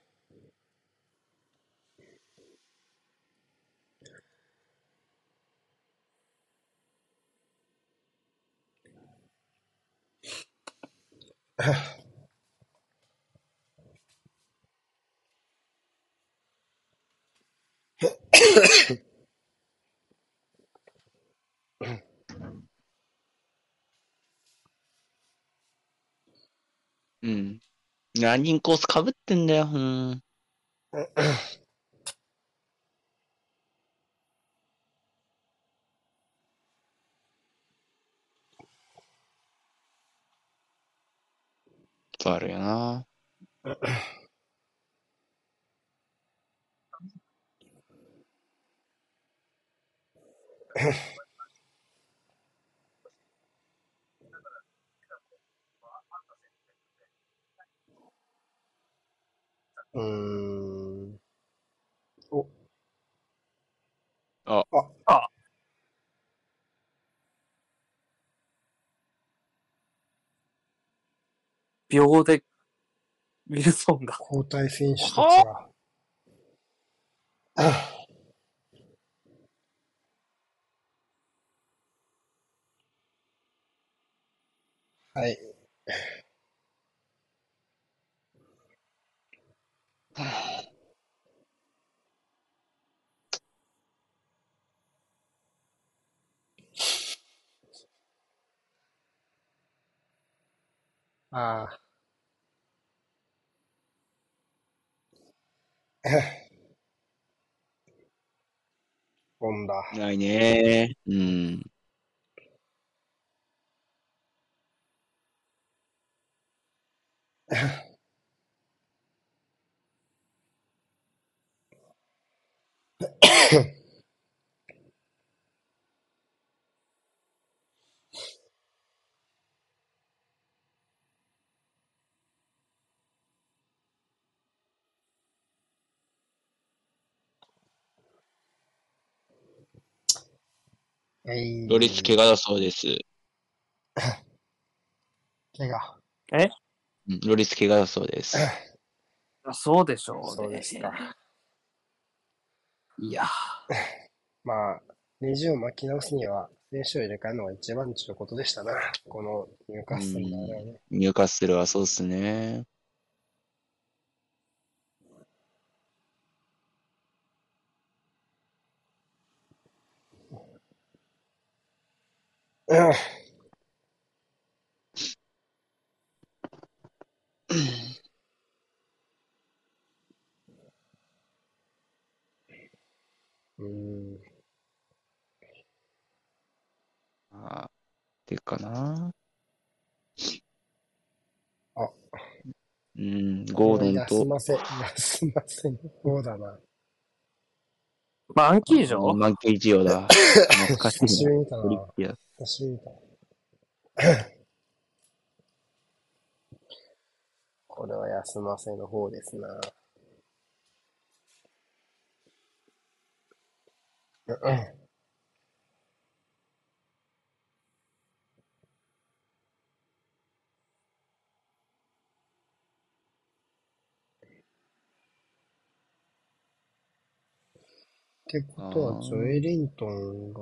うん。ランニングコースかぶってんだよ。うん。あるよな。うーん。お、あ、あ秒で、ウィルソンが。交代選手たちが。はい。ああ。ボンだ。ないね。うん。ロリス怪我だそうです。怪我。うんロリス怪我だそうです。あそうでしょう、ね。そうですか。いや、まあ、ネジを巻き直すには、選手を入れ替えるのが一番ちのことでしたな。この入荷数のあれはね。ニューカッスルはそうっすね。うんうん。ああ、っていうかな。あうん、ゴードンと、休ませ、休ませの方だな。まあ、アンキージョマンケージオだ。懐かし久しいな。ぶりに見たトリッな。キーだ。久しぶりに見た。これは休ませの方ですな。うんってことは、ジョエリントンが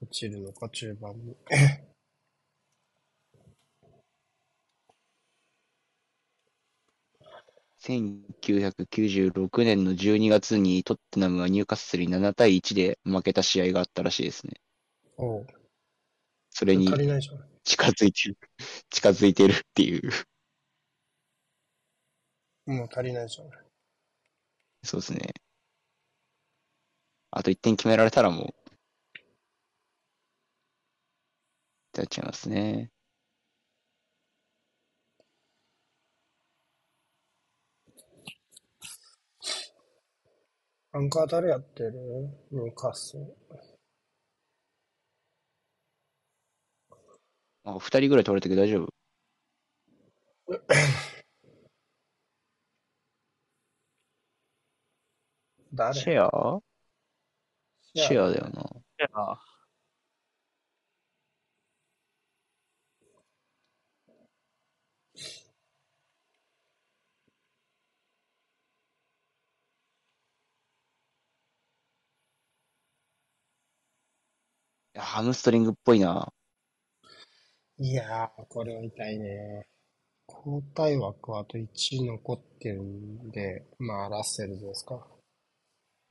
落ちるのか、中盤に。1996年の12月にトッテナムがニューカッスルに7対1で負けた試合があったらしいですね。おうそれに。近づいてる、近づいてるっていう。もう足りないじゃん。そうですね。あと1点決められたらもう、ってなっちゃいますね。アンカー誰やってる？ニューカッスル。あ、2人ぐらい取れたけど大丈夫？誰？シェア？シェアだよな。いやいやハムストリングっぽいな。いやー、これは痛いね。交代枠はあと1残ってるんで、まあ、ラッセルズですか。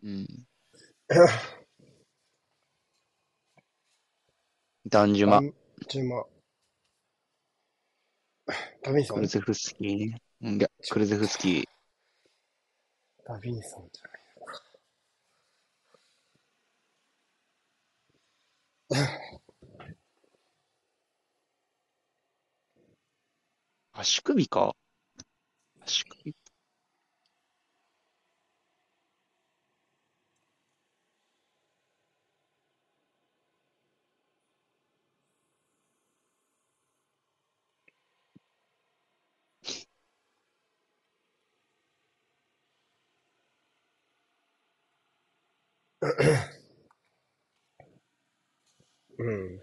うん。ダンジュマ、ジュマ。ダビンソンクルゼフスキーね。うんいや、クルゼフスキー。ダビンソンじゃないのか。足首か？足首。うん。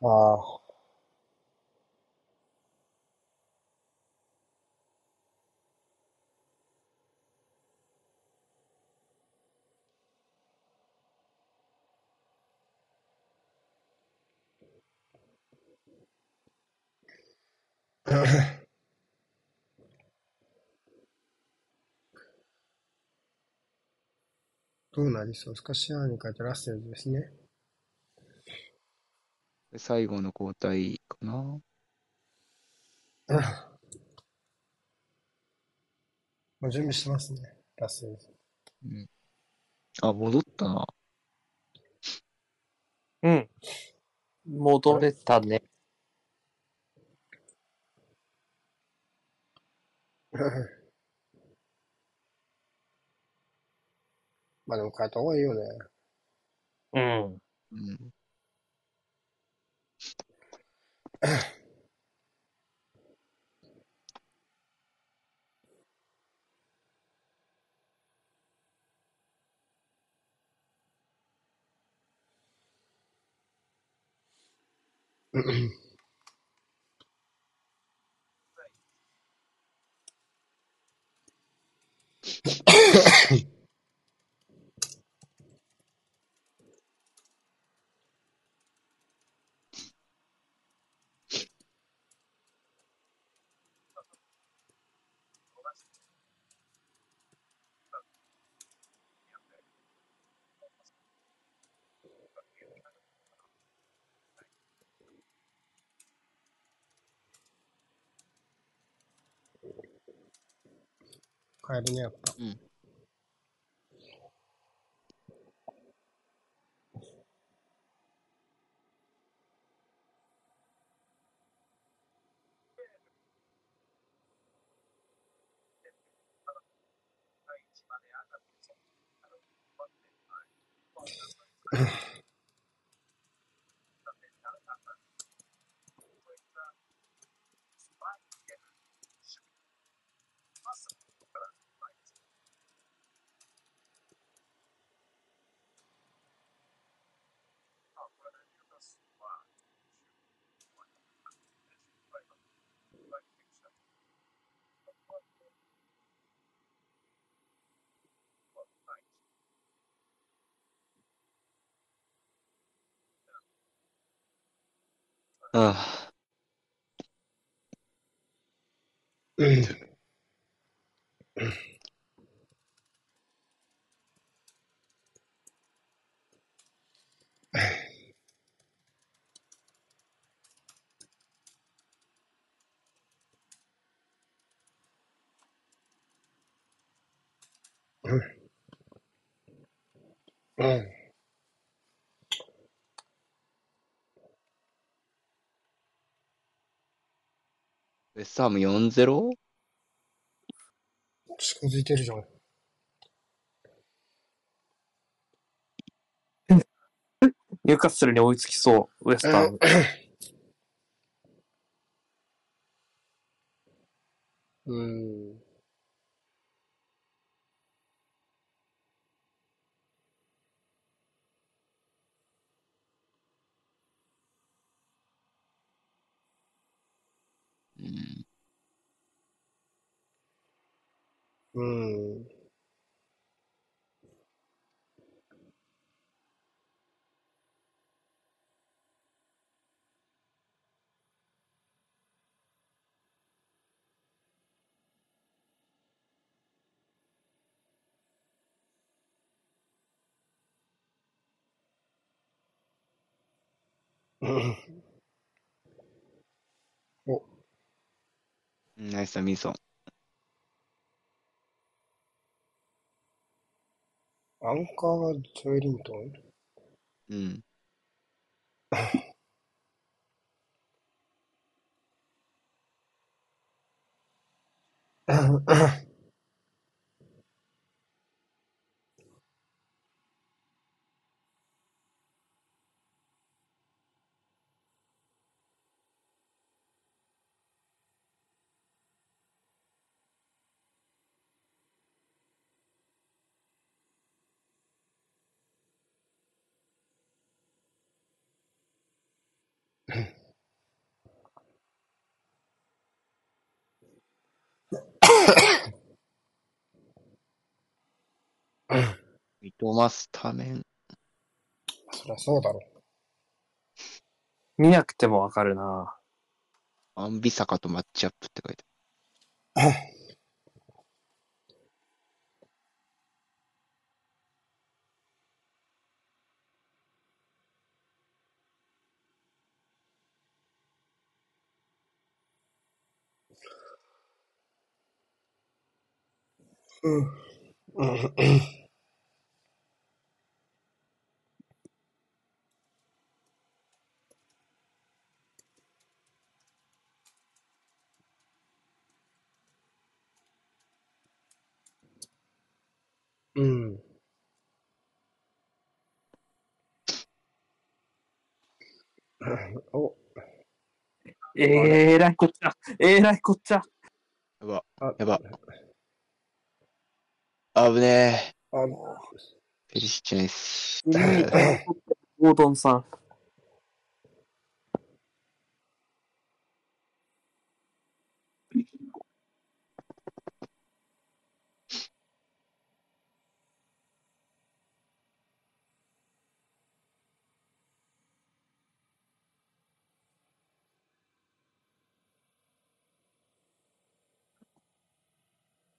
ああ。どうなりそうですか？シアーに書いてラッセルズですね。最後の交代かな？もう準備してますね、ラッセルズ。うん。あ、戻ったな。うん。戻れたね。まあでも変えた方がいいよね。うん。うん。変えるね、やっぱ。ああ。うん。うん。ウェストハム 4-0? 近づいてるじゃん。ニューカッスルに追いつきそう、ウエスタン。うん。うん。うん。うん。お、ナイスだ、ミソアンカーがジョエリントンうん。ミトマスタメン。そりゃそうだろ。見なくてもわかるな。アンビサカとマッチアップって書いてある。うん。うん。お、えらいこっちゃ。えらいこっちゃ。やば、あ、やば。あぶねあ、え。ペリシッチナイス。ゴードンさん。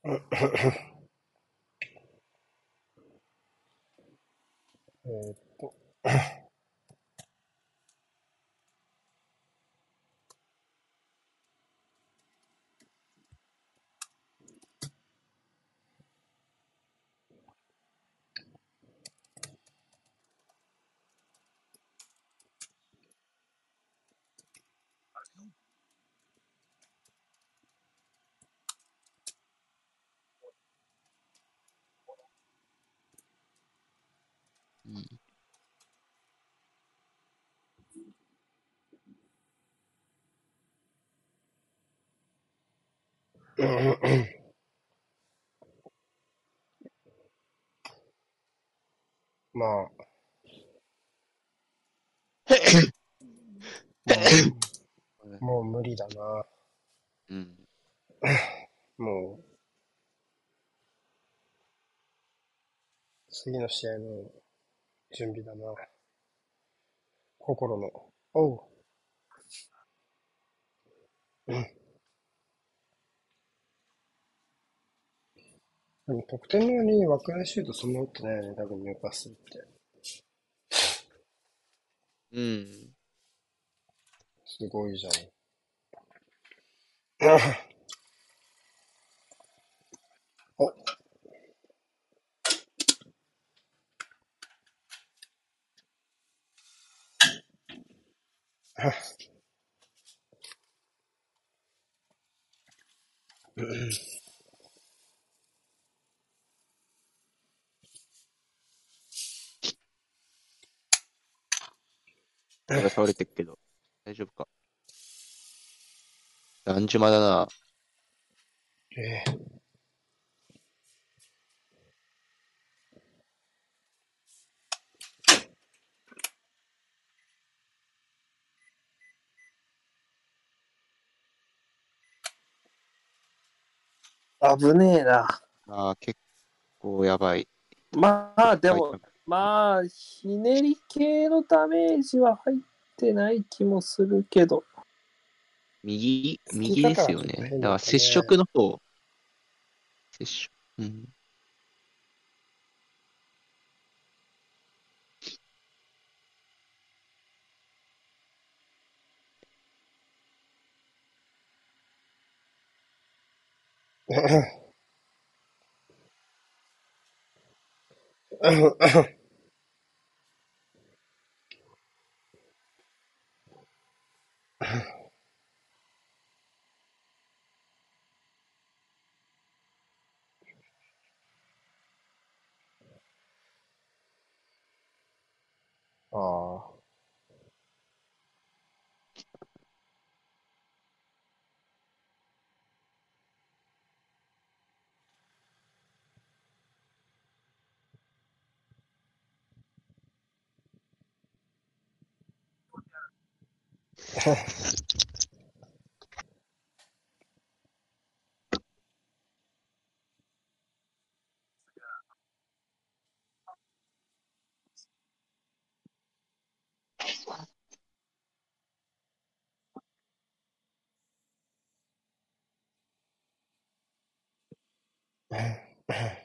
えっと、まあ、もう無理だな。うん。もう、次の試合の準備だな。心の。おう。うん。でも得点の割に枠内シュートそんな打ってないよね、多分ニューカッスルって。うん。すごいじゃん。お。まだ倒れてるけど、大丈夫か。ランジュマだな。ええ危ねえな。ああ、結構やばい。まあ、でもはい、まあ、ひねり系のダメージは入ってない気もするけど。右、右ですよねだから接触の方。接触。うん。あ Yeah.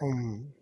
嗯。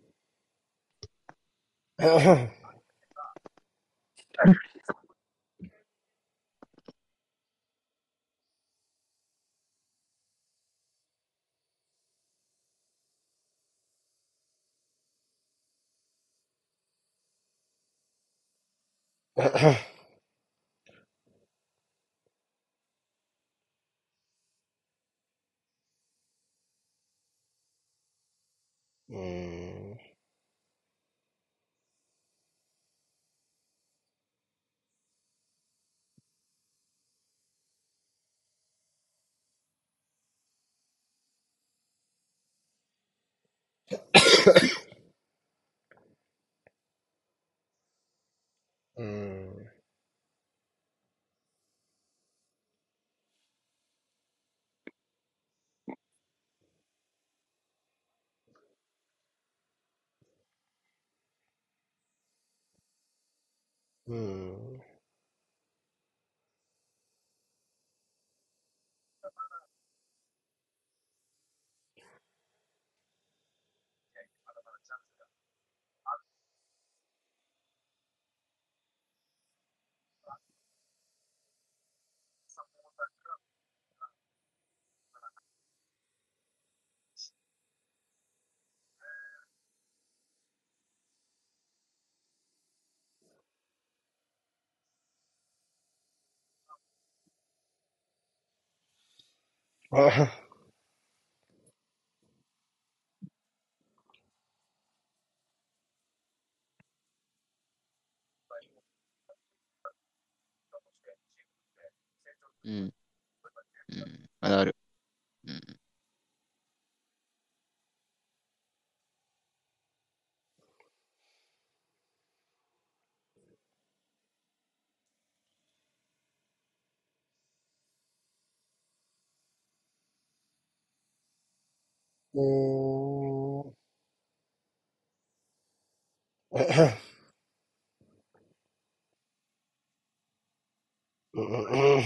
うん。うーん。うーん。うーん。あうん。うん。あるある。うん。お ー。うんうんうん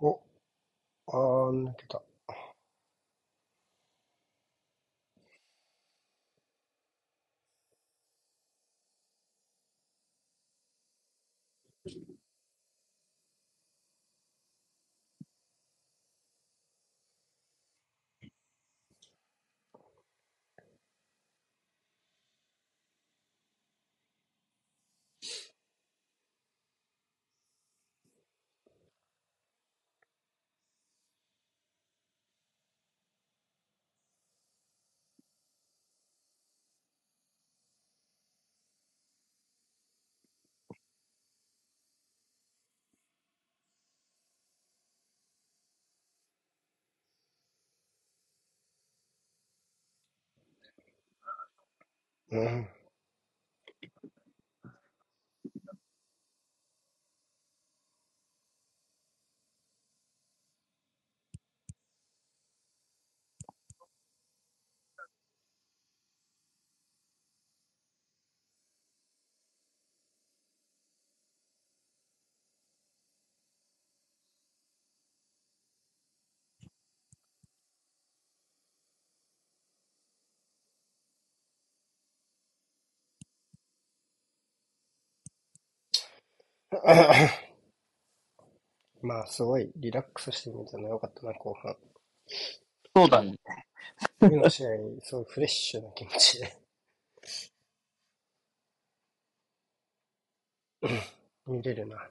お、あー、抜けた。う まあ、すごいリラックスしてみたのよかったな、後半。そうだね。次の試合、すごいフレッシュな気持ちで 見れるな。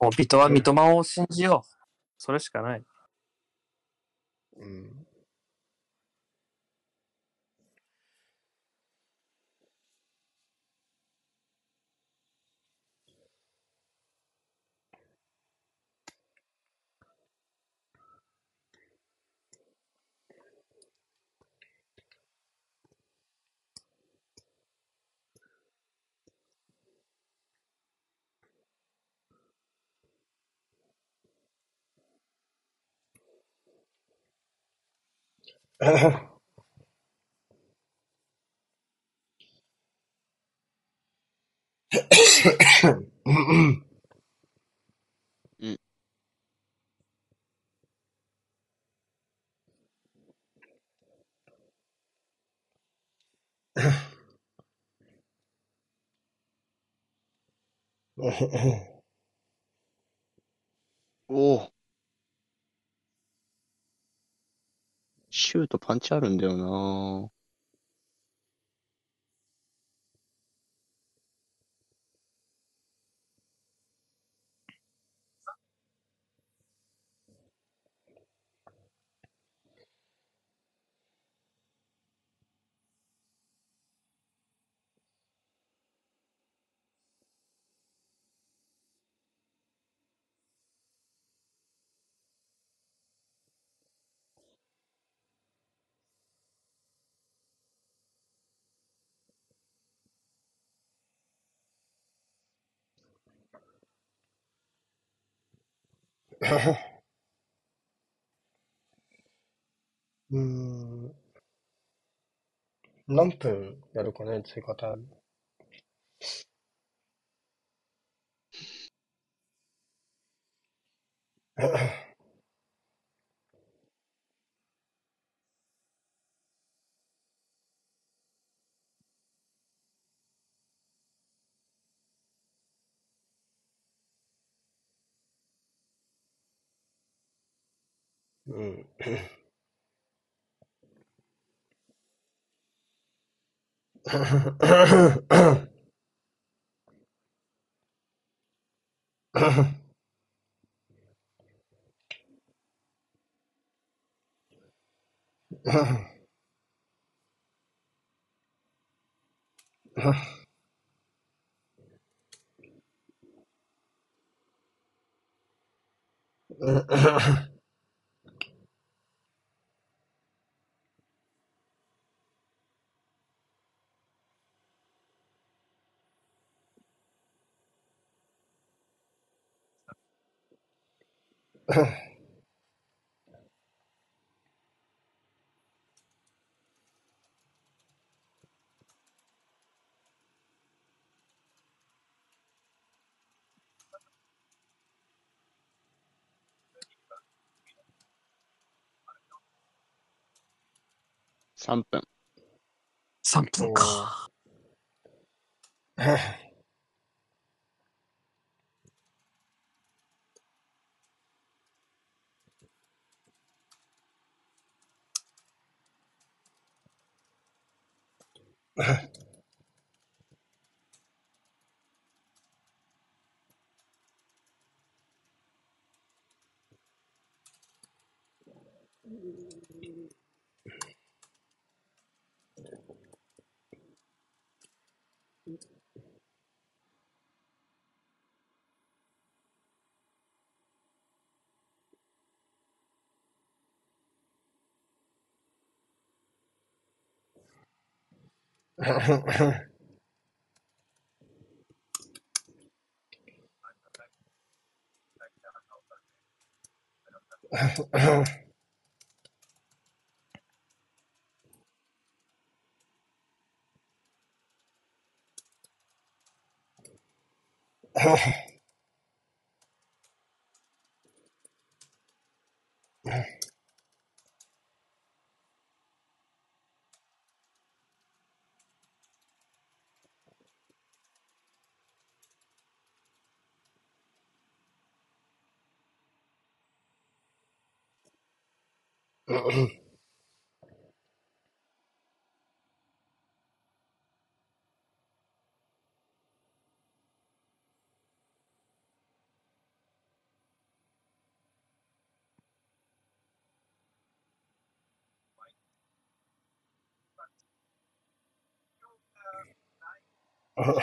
もう、ビトは三笘を信じよう。それしかない。うん。おお。シュートパンチあるんだよな。うーん。何分やるかね、追加タイム。う3分。3分か。@웃 Oh. Uh-huh.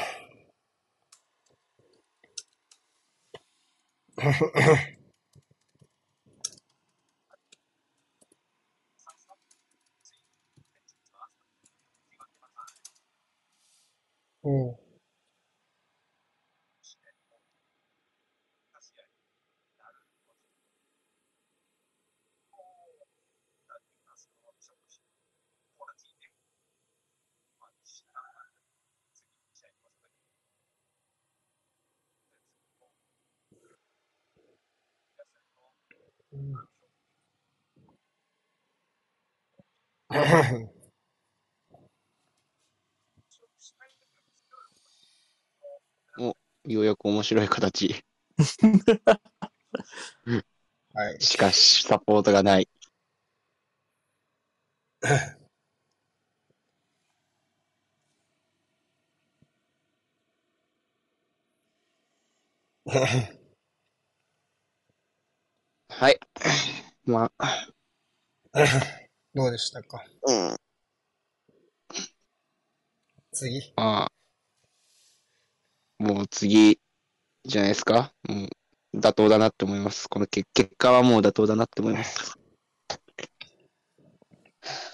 ようやく面白い形。はい。しかし、サポートがない。はい。まあ、どうでしたか？うん。次まあ、もう次じゃないですか？もう妥当だなって思います。この結結果はもう妥当だなって思います。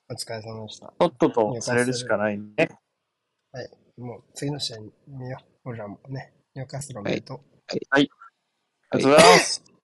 お疲れ様でした。とっととされるしかないね。もう次の試合見よう。俺らもね。ニューカッスルおめでとう。ありがとうございます。